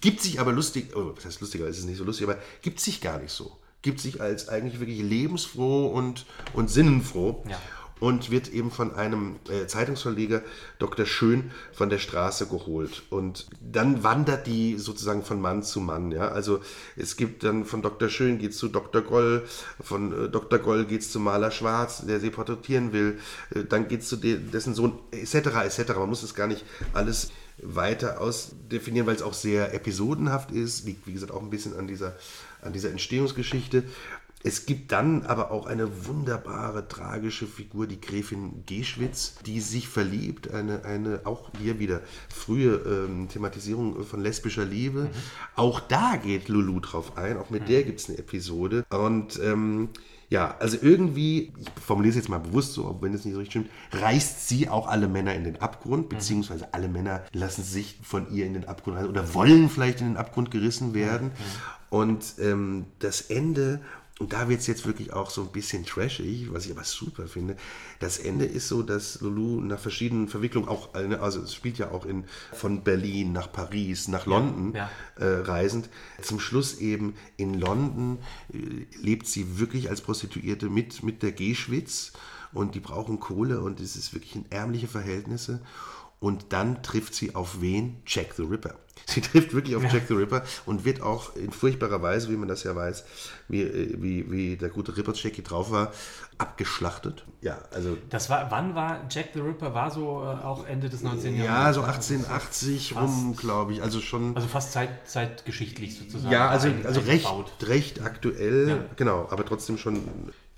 B: gibt sich aber lustig, oh, was heißt lustiger, ist es nicht so lustig, aber gibt sich gar nicht so. Gibt sich als eigentlich wirklich lebensfroh und, und sinnenfroh. Ja und wird eben von einem äh, Zeitungsverleger Dr. Schön von der Straße geholt. Und dann wandert die sozusagen von Mann zu Mann. Ja? Also es gibt dann von Dr. Schön geht es zu Dr. Goll, von äh, Dr. Goll geht es zu Maler Schwarz, der sie porträtieren will, äh, dann geht es zu de dessen Sohn, etc. etc. Man muss es gar nicht alles weiter ausdefinieren, weil es auch sehr episodenhaft ist, liegt wie gesagt auch ein bisschen an dieser, an dieser Entstehungsgeschichte. Es gibt dann aber auch eine wunderbare, tragische Figur, die Gräfin Geschwitz, die sich verliebt. Eine, eine auch hier wieder frühe ähm, Thematisierung von lesbischer Liebe. Mhm. Auch da geht Lulu drauf ein. Auch mit mhm. der gibt es eine Episode. Und ähm, ja, also irgendwie, ich formuliere es jetzt mal bewusst so, auch wenn es nicht so richtig stimmt, reißt sie auch alle Männer in den Abgrund, mhm. beziehungsweise alle Männer lassen sich von ihr in den Abgrund reißen oder wollen vielleicht in den Abgrund gerissen werden. Mhm. Und ähm, das Ende und da wird es jetzt wirklich auch so ein bisschen trashig, was ich aber super finde. Das Ende ist so, dass Lulu nach verschiedenen Verwicklungen, auch, äh, also es spielt ja auch in, von Berlin nach Paris, nach London ja, ja. Äh, reisend, zum Schluss eben in London äh, lebt sie wirklich als Prostituierte mit, mit der Geschwitz und die brauchen Kohle und es ist wirklich in ärmliche Verhältnisse. Und dann trifft sie auf wen? Jack the Ripper. (laughs) Sie trifft wirklich auf ja. Jack the Ripper und wird auch in furchtbarer Weise, wie man das ja weiß, wie, wie, wie der gute Ripper Jackie drauf war, abgeschlachtet. Ja, also.
A: Das war, wann war Jack the Ripper? War so äh, auch Ende des 19.
B: Jahrhunderts? Ja, so 1880 fast, rum, glaube ich. Also schon.
A: Also fast zeit, zeitgeschichtlich sozusagen.
B: Ja, also, also recht, recht aktuell, ja. genau, aber trotzdem schon.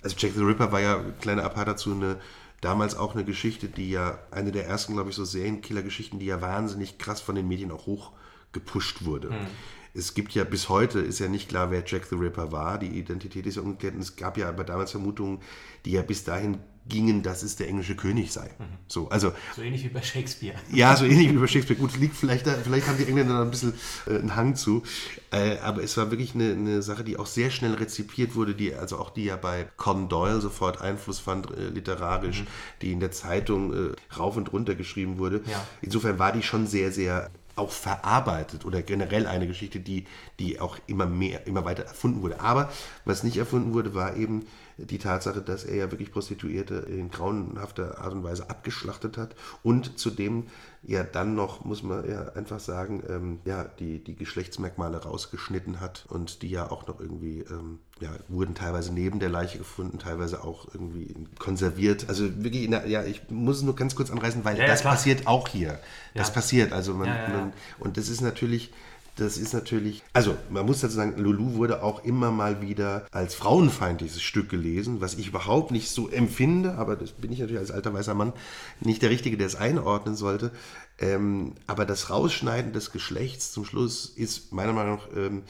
B: Also Jack the Ripper war ja, kleiner Apart dazu, eine damals auch eine Geschichte, die ja, eine der ersten, glaube ich, so Serienkiller-Geschichten, die ja wahnsinnig krass von den Medien auch hoch gepusht wurde. Hm. Es gibt ja bis heute, ist ja nicht klar, wer Jack the Ripper war. Die Identität ist ja ungeklärt. Es gab ja aber damals Vermutungen, die ja bis dahin gingen, dass es der englische König sei. Mhm. So, also,
A: so ähnlich wie bei Shakespeare.
B: Ja, so ähnlich wie bei Shakespeare. Gut, liegt vielleicht, da, vielleicht haben die Engländer da ein bisschen äh, einen Hang zu. Äh, aber es war wirklich eine, eine, Sache, die auch sehr schnell rezipiert wurde, die, also auch die ja bei Conan Doyle sofort Einfluss fand, äh, literarisch, mhm. die in der Zeitung äh, rauf und runter geschrieben wurde. Ja. Insofern war die schon sehr, sehr auch verarbeitet oder generell eine Geschichte, die, die auch immer mehr, immer weiter erfunden wurde. Aber was nicht erfunden wurde, war eben die Tatsache, dass er ja wirklich Prostituierte in grauenhafter Art und Weise abgeschlachtet hat und zudem ja dann noch, muss man ja einfach sagen, ähm, ja, die, die Geschlechtsmerkmale rausgeschnitten hat und die ja auch noch irgendwie, ähm, ja, wurden teilweise neben der Leiche gefunden, teilweise auch irgendwie konserviert. Also wirklich, der, ja, ich muss es nur ganz kurz anreißen, weil ja, das passiert auch hier. Das passiert, also man, man, und das ist natürlich das ist natürlich, also man muss dazu sagen, Lulu wurde auch immer mal wieder als frauenfeindliches Stück gelesen, was ich überhaupt nicht so empfinde, aber das bin ich natürlich als alter weißer Mann nicht der Richtige, der es einordnen sollte. Ähm, aber das Rausschneiden des Geschlechts zum Schluss ist meiner Meinung nach ähm,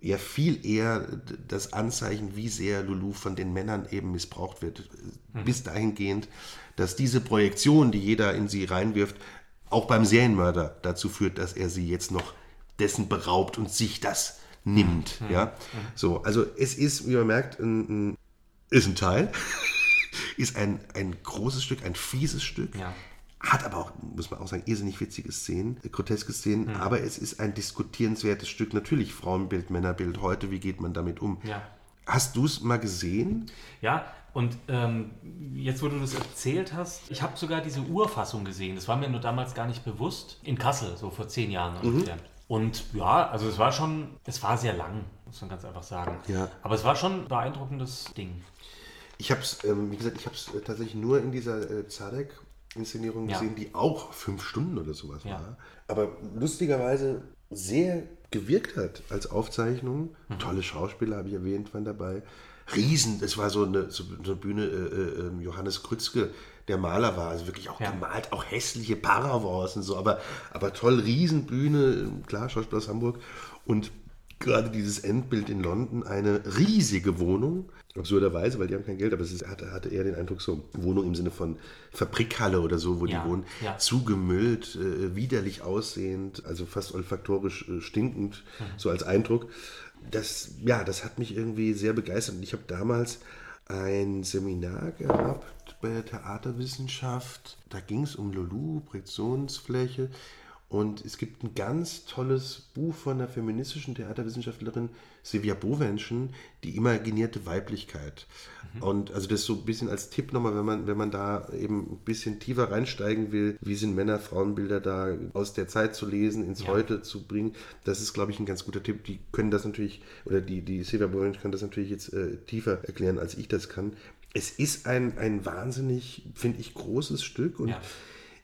B: ja viel eher das Anzeichen, wie sehr Lulu von den Männern eben missbraucht wird. Mhm. Bis dahingehend, dass diese Projektion, die jeder in sie reinwirft, auch beim Serienmörder dazu führt, dass er sie jetzt noch dessen beraubt und sich das nimmt. Mhm. Ja? Mhm. So, also es ist, wie man merkt, ein, ein ist ein Teil, (laughs) ist ein, ein großes Stück, ein fieses Stück. Ja. Hat aber auch, muss man auch sagen, irrsinnig witzige Szenen, groteske Szenen, mhm. aber es ist ein diskutierenswertes Stück. Natürlich Frauenbild, Männerbild heute, wie geht man damit um? Ja. Hast du es mal gesehen?
A: Ja, und ähm, jetzt, wo du das erzählt hast, ich habe sogar diese Urfassung gesehen. Das war mir nur damals gar nicht bewusst. In Kassel, so vor zehn Jahren mhm. ungefähr. Und ja, also es war schon, es war sehr lang, muss man ganz einfach sagen. Ja. Aber es war schon ein beeindruckendes Ding.
B: Ich habe es, ähm, wie gesagt, ich habe es äh, tatsächlich nur in dieser äh, Zadek-Inszenierung ja. gesehen, die auch fünf Stunden oder sowas ja. war. Aber lustigerweise sehr gewirkt hat als Aufzeichnung. Mhm. Tolle Schauspieler habe ich erwähnt, waren dabei. Riesen, es war so eine, so eine Bühne, äh, äh, ähm, Johannes Krützke der Maler war. Also wirklich auch ja. gemalt, auch hässliche Paravors und so, aber, aber toll, Riesenbühne, klar, Schauspiel aus Hamburg. Und gerade dieses Endbild in London, eine riesige Wohnung, absurderweise, weil die haben kein Geld, aber es ist, hatte, hatte eher den Eindruck, so Wohnung im Sinne von Fabrikhalle oder so, wo ja, die wohnen, ja. zugemüllt, äh, widerlich aussehend, also fast olfaktorisch äh, stinkend, mhm. so als Eindruck. Das, ja, das hat mich irgendwie sehr begeistert. Und ich habe damals ein Seminar gehabt bei der Theaterwissenschaft. Da ging es um Lulu, Projektionsfläche. Und es gibt ein ganz tolles Buch von einer feministischen Theaterwissenschaftlerin, Silvia Bowenschen, die imaginierte Weiblichkeit. Mhm. Und also das so ein bisschen als Tipp nochmal, wenn man, wenn man da eben ein bisschen tiefer reinsteigen will, wie sind Männer, Frauenbilder da aus der Zeit zu lesen, ins ja. Heute zu bringen. Das ist, glaube ich, ein ganz guter Tipp. Die können das natürlich, oder die, die Silvia Bowenschen kann das natürlich jetzt äh, tiefer erklären, als ich das kann. Es ist ein, ein wahnsinnig, finde ich, großes Stück und ja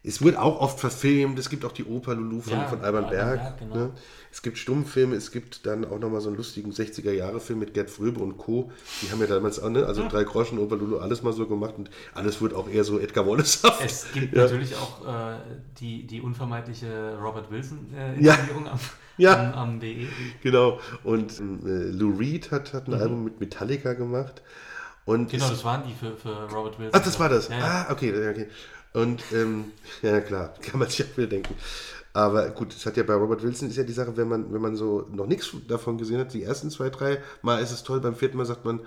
B: es wird auch oft verfilmt. Es gibt auch die Oper Lulu von, ja, von Alban Berg. Berg genau. ne? Es gibt Stummfilme, es gibt dann auch nochmal so einen lustigen 60er-Jahre-Film mit Gerd Fröbe und Co. Die haben ja damals auch, ne? also ja. drei Groschen, Oper Lulu, alles mal so gemacht und alles wird auch eher so Edgar Wallace
A: -haft. Es gibt ja. natürlich auch äh, die, die unvermeidliche Robert Wilson-Inszenierung
B: äh, am, ja. am, am BE. Genau. Und äh, Lou Reed hat, hat ein mhm. Album mit Metallica gemacht. Und
A: genau, das waren die für, für Robert Wilson.
B: Ach, das war das. Ja, ja. Ah, okay, okay. Und ähm, ja klar, (laughs) kann man sich auch wieder denken. Aber gut, es hat ja bei Robert Wilson ist ja die Sache, wenn man, wenn man so noch nichts davon gesehen hat, die ersten zwei, drei Mal ist es toll, beim vierten Mal sagt man. (laughs)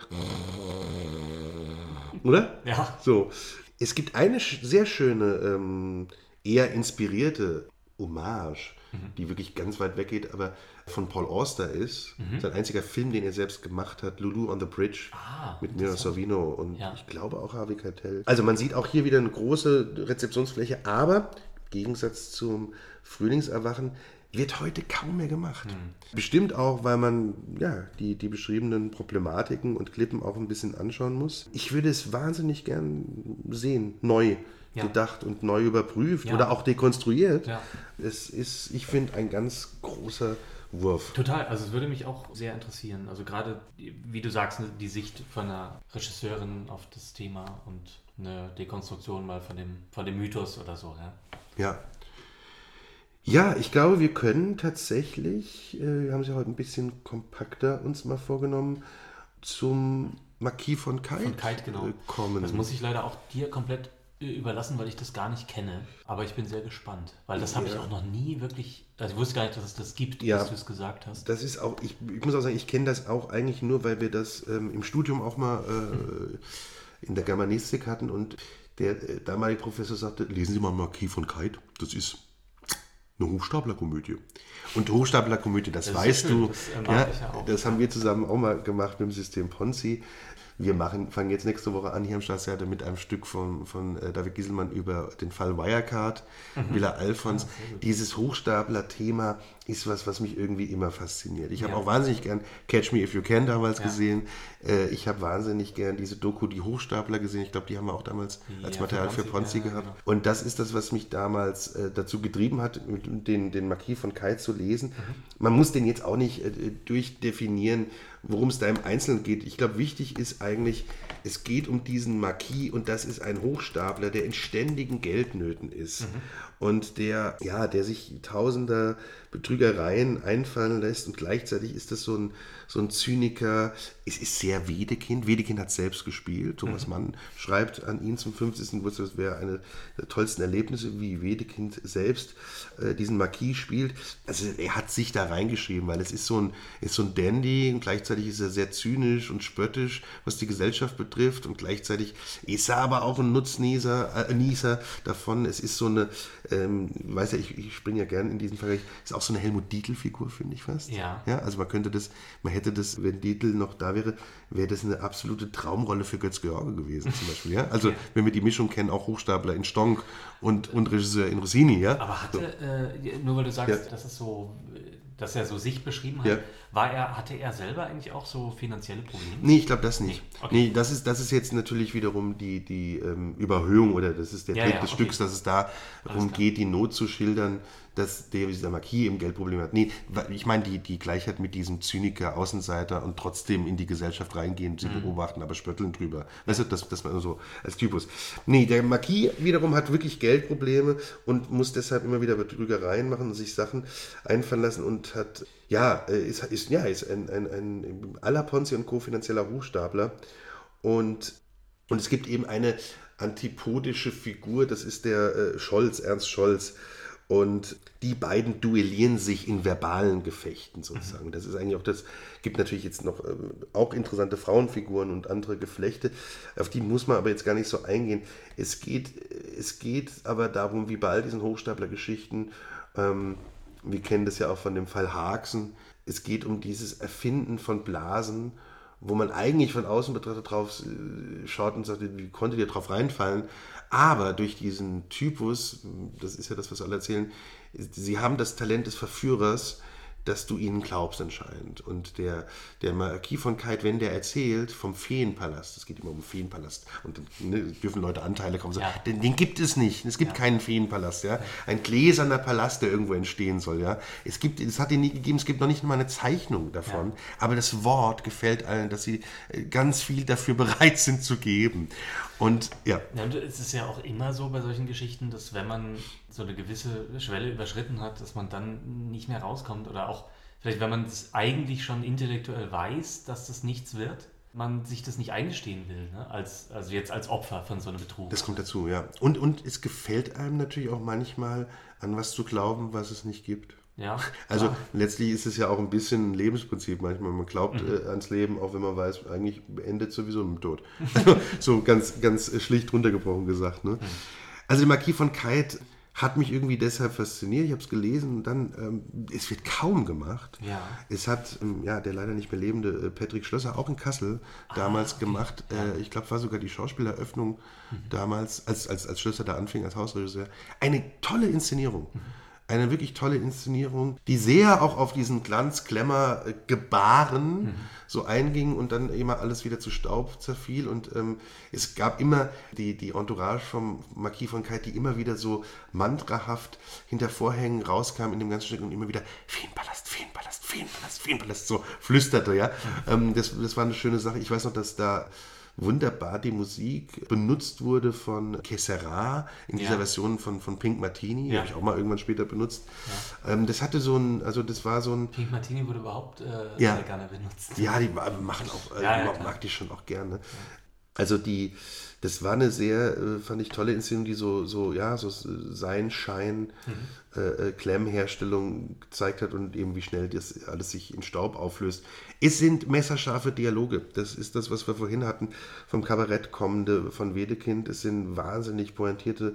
B: Oder?
A: Ja.
B: So. Es gibt eine sehr schöne, ähm, eher inspirierte Hommage, mhm. die wirklich ganz weit weggeht, aber von Paul Auster ist. Mhm. Sein einziger Film, den er selbst gemacht hat, Lulu on the Bridge ah, mit Mira Sorvino und ja. ich glaube auch Harvey Keitel. Also man sieht auch hier wieder eine große Rezeptionsfläche, aber im Gegensatz zum Frühlingserwachen wird heute kaum mehr gemacht. Mhm. Bestimmt auch, weil man ja, die, die beschriebenen Problematiken und Klippen auch ein bisschen anschauen muss. Ich würde es wahnsinnig gern sehen, neu ja. gedacht und neu überprüft ja. oder auch dekonstruiert. Ja. Es ist, ich finde, ein ganz großer Wurf.
A: Total, also es würde mich auch sehr interessieren. Also gerade, wie du sagst, die Sicht von einer Regisseurin auf das Thema und eine Dekonstruktion mal von dem, von dem Mythos oder so. Ja.
B: ja. Ja, ich glaube, wir können tatsächlich, äh, wir haben es ja heute ein bisschen kompakter uns mal vorgenommen, zum Marquis von Kite, von Kite genau. Äh, kommen.
A: Das muss ich leider auch dir komplett überlassen, weil ich das gar nicht kenne. Aber ich bin sehr gespannt, weil das habe ja. ich auch noch nie wirklich. Also ich wusste gar nicht, dass es das gibt, ja, dass du es gesagt hast.
B: Das ist auch, ich, ich muss auch sagen, ich kenne das auch eigentlich nur, weil wir das ähm, im Studium auch mal äh, mhm. in der Germanistik hatten und der äh, damalige Professor sagte, lesen Sie mal Marquis von Kite, das ist eine Hochstaplerkomödie. Und Hochstaplerkomödie, das, das weißt du, das, äh, ja, ja das haben wir zusammen auch mal gemacht mit dem System Ponzi wir machen, fangen jetzt nächste Woche an hier im Staatstheater mit einem Stück von, von äh, David Gieselmann über den Fall Wirecard, mhm. Villa Alphons. Ja, Dieses Hochstapler-Thema ist was, was mich irgendwie immer fasziniert. Ich ja. habe auch wahnsinnig gern Catch Me If You Can damals ja. gesehen. Äh, ich habe wahnsinnig gern diese Doku, die Hochstapler gesehen. Ich glaube, die haben wir auch damals als Material für Ponzi, gehabt. Genau. Und das ist das, was mich damals äh, dazu getrieben hat, den, den Marquis von Kai zu lesen. Mhm. Man muss den jetzt auch nicht äh, durchdefinieren worum es da im Einzelnen geht. Ich glaube, wichtig ist eigentlich, es geht um diesen Marquis und das ist ein Hochstapler, der in ständigen Geldnöten ist. Mhm. Und der, ja, der sich tausender Betrügereien einfallen lässt und gleichzeitig ist das so ein, so ein Zyniker. Es ist sehr Wedekind. Wedekind hat selbst gespielt. Thomas mhm. Mann schreibt an ihn zum 50. Geburtstag, das wäre eine der tollsten Erlebnisse, wie Wedekind selbst äh, diesen Marquis spielt. Also er hat sich da reingeschrieben, weil es ist so ein, ist so ein Dandy und gleichzeitig ist er sehr zynisch und spöttisch, was die Gesellschaft betrifft und gleichzeitig ist er aber auch ein Nutznießer äh, Nießer davon. Es ist so eine, ähm, weiß ja, ich, ich springe ja gerne in diesen Vergleich, ist auch so eine Helmut Dietl-Figur, finde ich fast.
A: Ja.
B: ja. Also man könnte das, man hätte das, wenn Dietl noch da wäre, wäre das eine absolute Traumrolle für Götz George gewesen zum Beispiel. Ja? Also (laughs) ja. wenn wir die Mischung kennen, auch Hochstapler in Stonk und, und Regisseur in Rossini. Ja?
A: Aber hatte, so. äh, nur weil du sagst, ja. das ist so dass er so sich beschrieben hat, ja. war er, hatte er selber eigentlich auch so finanzielle Probleme?
B: Nee, ich glaube das nicht. Okay. Nee, das ist, das ist jetzt natürlich wiederum die, die ähm, Überhöhung oder das ist der ja, Trick ja, des okay. Stücks, dass es darum geht, die Not zu schildern, dass der, dieser Marquis eben Geldprobleme hat. Nee, ich meine die, die Gleichheit mit diesem Zyniker, Außenseiter und trotzdem in die Gesellschaft reingehen, sie mhm. beobachten, aber spötteln drüber. Weißt du, das, das war so als Typus. Nee, der Marquis wiederum hat wirklich Geldprobleme und muss deshalb immer wieder Betrügereien machen und sich Sachen einfallen lassen und hat, ja, äh, ist, ist, ja, ist ein, ein, ein aller Ponzi und Co. finanzieller Hochstapler und, und es gibt eben eine antipodische Figur, das ist der äh, Scholz, Ernst Scholz, und die beiden duellieren sich in verbalen Gefechten sozusagen. Mhm. Das ist eigentlich auch das, gibt natürlich jetzt noch äh, auch interessante Frauenfiguren und andere Geflechte, auf die muss man aber jetzt gar nicht so eingehen. Es geht, es geht aber darum, wie bei all diesen Hochstapler-Geschichten, ähm, wir kennen das ja auch von dem Fall Haxen, es geht um dieses Erfinden von Blasen, wo man eigentlich von außen betrachtet drauf äh, schaut und sagt, wie konnte ihr drauf reinfallen? Aber durch diesen Typus, das ist ja das, was alle erzählen, sie haben das Talent des Verführers, dass du ihnen glaubst anscheinend. Und der, der Marquis von Kite, wenn der erzählt vom Feenpalast, es geht immer um den Feenpalast, und ne, dürfen Leute Anteile kommen, so, ja. den, den, gibt es nicht. Es gibt ja. keinen Feenpalast, ja. Ein gläserner Palast, der irgendwo entstehen soll, ja. Es gibt, es hat ihn nie gegeben, es gibt noch nicht mal eine Zeichnung davon, ja. aber das Wort gefällt allen, dass sie äh, ganz viel dafür (laughs) bereit sind zu geben. Und ja.
A: ja und es ist ja auch immer so bei solchen Geschichten, dass wenn man so eine gewisse Schwelle überschritten hat, dass man dann nicht mehr rauskommt oder auch vielleicht, wenn man es eigentlich schon intellektuell weiß, dass das nichts wird, man sich das nicht eingestehen will, ne? als, also jetzt als Opfer von so einem Betrug.
B: Das kommt dazu, ja. Und, und es gefällt einem natürlich auch manchmal, an was zu glauben, was es nicht gibt.
A: Ja, (laughs)
B: also klar. letztlich ist es ja auch ein bisschen ein Lebensprinzip manchmal. Man glaubt mhm. äh, ans Leben, auch wenn man weiß, eigentlich endet sowieso im Tod. (laughs) so ganz, ganz schlicht runtergebrochen gesagt. Ne? Mhm. Also der Marquis von Kite hat mich irgendwie deshalb fasziniert. Ich habe es gelesen und dann, ähm, es wird kaum gemacht.
A: Ja.
B: Es hat ähm, ja, der leider nicht mehr lebende äh, Patrick Schlösser auch in Kassel ah, damals okay. gemacht. Äh, ich glaube, war sogar die Schauspieleröffnung mhm. damals, als, als, als Schlösser da anfing als Hausregisseur. Eine tolle Inszenierung. Mhm eine wirklich tolle Inszenierung, die sehr auch auf diesen Glanz, Glamour, äh, Gebaren mhm. so einging und dann immer alles wieder zu Staub zerfiel. Und ähm, es gab immer die, die Entourage vom Marquis von Kite, die immer wieder so mantrahaft hinter Vorhängen rauskam in dem ganzen Stück und immer wieder Feenpalast, Feenpalast, Feenpalast, Feenpalast, so flüsterte, ja. Mhm. Ähm, das, das war eine schöne Sache. Ich weiß noch, dass da wunderbar die Musik benutzt wurde von Kessera in dieser ja. Version von, von Pink Martini, ja. habe ich auch mal irgendwann später benutzt. Ja. Ähm, das hatte so ein, also das war so ein...
A: Pink Martini wurde überhaupt äh, sehr gerne benutzt.
B: Ja, die machen auch, äh, ja, mag die schon auch gerne. Also die, das war eine sehr, äh, fand ich tolle Inszenierung, die so, so ja, so sein Schein, mhm. äh, äh Klemmherstellung gezeigt hat und eben wie schnell das alles sich in Staub auflöst. Es sind messerscharfe Dialoge. Das ist das, was wir vorhin hatten, vom Kabarett kommende, von Wedekind. Es sind wahnsinnig pointierte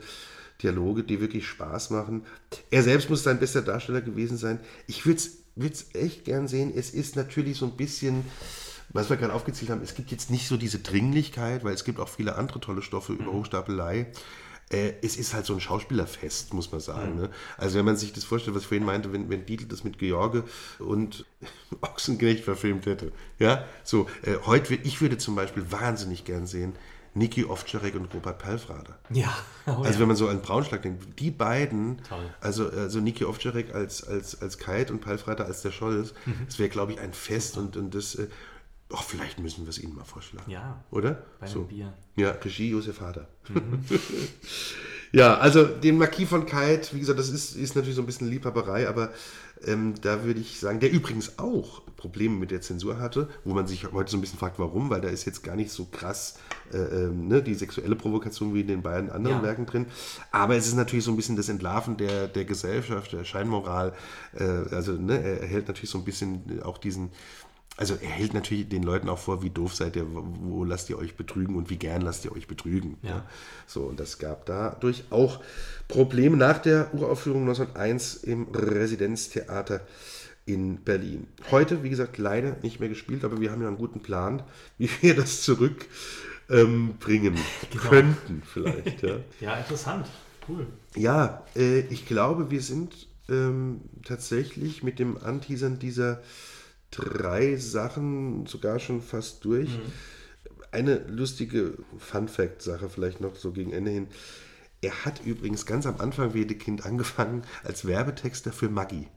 B: Dialoge, die wirklich Spaß machen. Er selbst muss sein bester Darsteller gewesen sein. Ich würde es echt gern sehen. Es ist natürlich so ein bisschen was wir gerade aufgezählt haben, es gibt jetzt nicht so diese Dringlichkeit, weil es gibt auch viele andere tolle Stoffe über mhm. Hochstapelei. Äh, es ist halt so ein Schauspielerfest, muss man sagen. Mhm. Ne? Also wenn man sich das vorstellt, was ich vorhin meinte, wenn, wenn Dietl das mit George und (laughs) Ochsenknecht verfilmt hätte. Ja, so, äh, heute, ich würde zum Beispiel wahnsinnig gern sehen, Niki Ovtcharek und Robert Palfrader.
A: Ja. (laughs)
B: Oh, also ja. wenn man so an Braunschlag denkt, die beiden, Toll. also, also Niki Ovtcharek als, als, als Kite und Palfrader als der Scholz, mhm. das wäre, glaube ich, ein Fest und, und das, äh, Oh, vielleicht müssen wir es Ihnen mal vorschlagen.
A: Ja.
B: Oder?
A: Bei so. Bier.
B: Ja, Regie Josef Hader. Mhm. (laughs) ja, also den Marquis von Kite, wie gesagt, das ist, ist natürlich so ein bisschen Liebhaberei, aber ähm, da würde ich sagen, der übrigens auch Probleme mit der Zensur hatte, wo man sich heute so ein bisschen fragt, warum, weil da ist jetzt gar nicht so krass äh, ähm, ne, die sexuelle Provokation wie in den beiden anderen ja. Werken drin. Aber es ist natürlich so ein bisschen das Entlarven der, der Gesellschaft, der Scheinmoral. Äh, also ne, er hält natürlich so ein bisschen auch diesen also er hält natürlich den Leuten auch vor, wie doof seid ihr, wo lasst ihr euch betrügen und wie gern lasst ihr euch betrügen. Ja. ja. So, und das gab dadurch auch Probleme nach der Uraufführung 1901 im Residenztheater in Berlin. Heute, wie gesagt, leider nicht mehr gespielt, aber wir haben ja einen guten Plan, (laughs) wie wir das zurückbringen ähm, (laughs) genau. könnten vielleicht. Ja. (laughs)
A: ja, interessant. Cool.
B: Ja, äh, ich glaube, wir sind ähm, tatsächlich mit dem Anteasern dieser drei Sachen sogar schon fast durch. Mhm. Eine lustige Fun-Fact-Sache vielleicht noch so gegen Ende hin. Er hat übrigens ganz am Anfang wie Kind angefangen als Werbetexter für Maggi.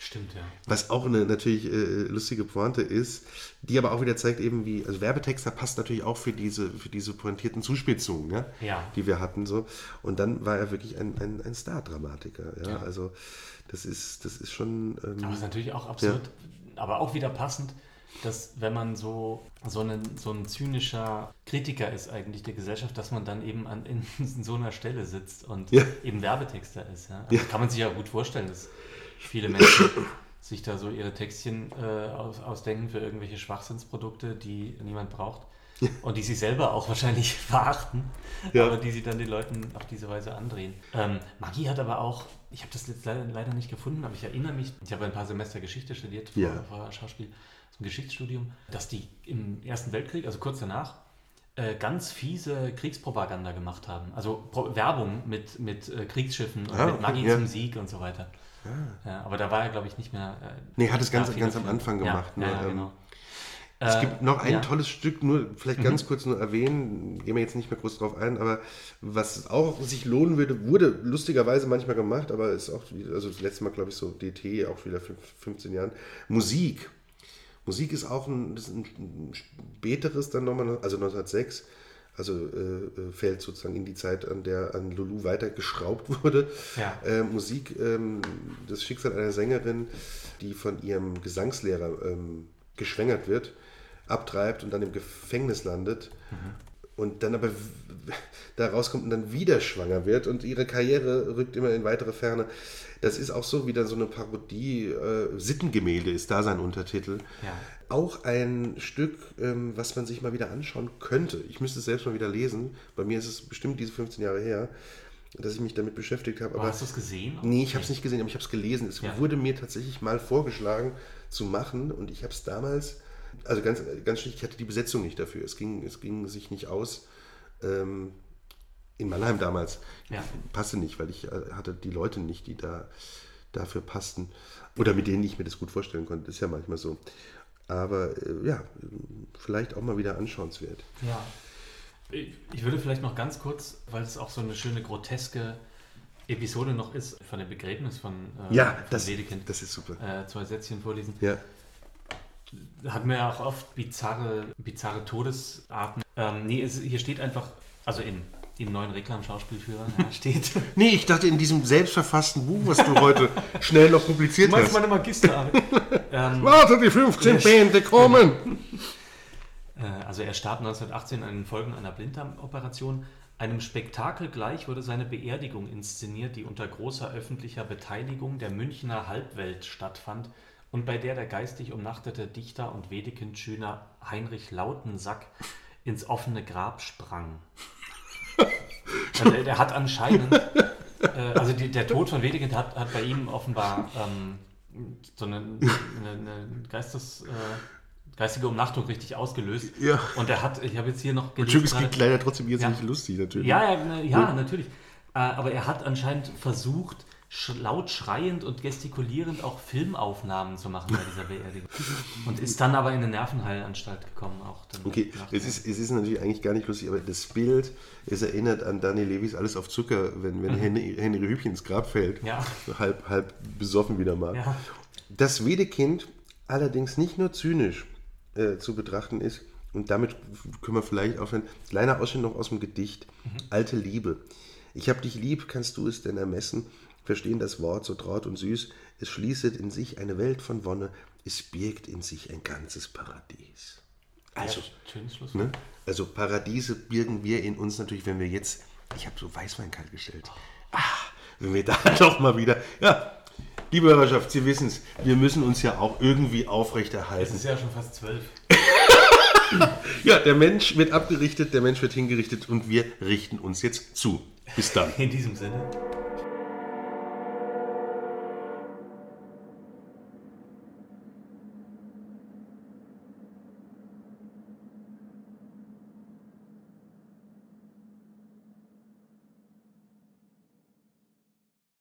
A: Stimmt, ja.
B: Was auch eine natürlich äh, lustige Pointe ist, die aber auch wieder zeigt eben wie, also Werbetexter passt natürlich auch für diese, für diese pointierten Zuspitzungen, ja,
A: ja.
B: die wir hatten so. Und dann war er wirklich ein, ein, ein Star-Dramatiker, ja? ja? Also das ist, das ist schon...
A: Ähm, aber es ist natürlich auch absolut aber auch wieder passend, dass wenn man so, so, ein, so ein zynischer Kritiker ist eigentlich der Gesellschaft, dass man dann eben an in, (laughs) so einer Stelle sitzt und ja. eben Werbetexter ist. Ja? Also ja. Kann man sich ja gut vorstellen, dass viele Menschen sich da so ihre Textchen äh, aus, ausdenken für irgendwelche Schwachsinnsprodukte, die niemand braucht. (laughs) Und die sie selber auch wahrscheinlich (laughs) verachten, ja. aber die sie dann den Leuten auf diese Weise andrehen. Ähm, Magie hat aber auch ich habe das jetzt leider, leider, nicht gefunden, aber ich erinnere mich, ich habe ein paar Semester Geschichte studiert vor, ja. vor Schauspiel, ein Geschichtsstudium, dass die im Ersten Weltkrieg, also kurz danach, äh, ganz fiese Kriegspropaganda gemacht haben. Also Pro Werbung mit, mit äh, Kriegsschiffen und
B: Ah,
A: mit
B: okay,
A: Magie
B: ja.
A: zum Sieg und so weiter. Ja, aber da war er, glaube ich, nicht mehr. Äh,
B: Nee, hat es ganz, ganz am. Anfang gemacht.
A: Ja,
B: ne? Ähm,
A: genau.
B: Es
A: Äh,
B: gibt noch ein
A: ja. Mhm.
B: tolles Stück, nur vielleicht ganz kurz nur erwähnen, gehen wir jetzt nicht mehr groß drauf ein, aber was auch sich lohnen würde, wurde lustigerweise manchmal gemacht, aber ist auch, also das letzte Mal, glaube ich, so DT, auch wieder fünf- 15 Jahren. Musik. Musik ist auch ein, ist ein späteres dann nochmal, also 1906, also äh, äh, fällt sozusagen in die Zeit, an der an Lulu weiter geschraubt (laughs) wurde.
A: Ja.
B: Äh, Musik, ähm, das Schicksal einer Sängerin, die von ihrem Gesangslehrer ähm, geschwängert wird, abtreibt und dann im Gefängnis landet und dann aber da rauskommt und dann wieder schwanger wird und ihre Karriere rückt immer in weitere Ferne. Das ist auch so wieder so eine Parodie, äh, Sittengemälde ist da sein Untertitel.
A: Ja.
B: Auch ein Stück, ähm, was man sich mal wieder anschauen könnte. Ich müsste es selbst mal wieder lesen. Bei mir ist es bestimmt diese 15 Jahre her, dass ich mich damit beschäftigt habe.
A: Aber hast du es gesehen?
B: Nee, ich habe es nicht gesehen, aber ich habe es gelesen. Es
A: Ja.
B: wurde mir tatsächlich mal vorgeschlagen zu machen und ich habe es damals, also ganz, ganz schlicht, ich hatte die Besetzung nicht dafür. Es ging, es ging sich nicht aus. Ähm, in Mannheim damals
A: Ja.
B: passte nicht, weil ich äh, hatte die Leute nicht, die da dafür passten oder mit denen ich mir das gut vorstellen konnte. Ist ja manchmal so. Aber äh, ja, vielleicht auch mal wieder anschauenswert.
A: Ja. Ich ich würde vielleicht noch ganz kurz, weil es auch so eine schöne groteske Episode noch ist, von dem Begräbnis von, äh,
B: Ja,
A: von
B: das,
A: Wedekind,
B: das ist super.
A: äh, zwei Sätzchen vorlesen.
B: Ja.
A: Hat mir ja auch oft bizarre, bizarre Todesarten. Ähm, nee, es, hier steht einfach, also im, im neuen Reklam-Schauspielführer ja, (laughs) steht.
B: Nee, ich dachte in diesem selbstverfassten Buch, was du heute (laughs) schnell noch publiziert hast.
A: meine Magisterarbeit. (laughs) ähm,
B: Warte, die 15 Bände kommen!
A: Also er starb 1918 an den Folgen einer Blinddarmoperation. Einem Spektakel gleich wurde seine Beerdigung inszeniert, die unter großer öffentlicher Beteiligung der Münchner Halbwelt stattfand und bei der der geistig umnachtete Dichter und Wedekind-Schüler Heinrich Lautensack ins offene Grab sprang. (laughs) Also er, er hat anscheinend, äh, also die, der Tod von Wedekind hat, hat bei ihm offenbar ähm, so eine, eine, eine Geistes, äh, geistige Umnachtung richtig ausgelöst.
B: Ja.
A: Und er hat, ich habe jetzt hier noch
B: Entschuldigung, es klingt leider trotzdem jetzt
A: Ja.
B: nicht lustig, natürlich.
A: ja, ja, na- ja, natürlich. Äh, aber er hat anscheinend versucht, laut schreiend und gestikulierend auch Filmaufnahmen zu machen bei dieser Beerdigung. Und ist dann aber in eine Nervenheilanstalt gekommen. Auch
B: Okay, es ist, es ist natürlich eigentlich gar nicht lustig, aber das Bild, es erinnert an Daniel Levis Alles auf Zucker, wenn, wenn Henry, Henry Hübchen ins Grab fällt.
A: Mhm. Ja.
B: Halb, halb besoffen wieder mal.
A: Ja.
B: Das Wedekind allerdings nicht nur zynisch äh, zu betrachten ist, und damit können wir vielleicht aufhören, kleiner Ausschnitt noch aus dem Gedicht,
A: Mhm.
B: Alte Liebe. Ich hab dich lieb, kannst du es denn ermessen? Verstehen das Wort so traut und süß, es schließet in sich eine Welt von Wonne, es birgt in sich ein ganzes Paradies. Also,
A: ja.
B: Ne? Also Paradiese birgen wir in uns natürlich, wenn wir jetzt, ich habe so Weißwein kalt gestellt. Ah, wenn wir (laughs) da doch mal wieder, ja, liebe Hörerschaft, Sie wissen es, wir müssen uns ja auch irgendwie
A: Es
B: aufrechterhalten.
A: ist ja schon fast zwölf. (laughs)
B: Ja, der Mensch wird abgerichtet, der Mensch wird hingerichtet und wir richten uns jetzt zu. Bis dann.
A: In diesem Sinne.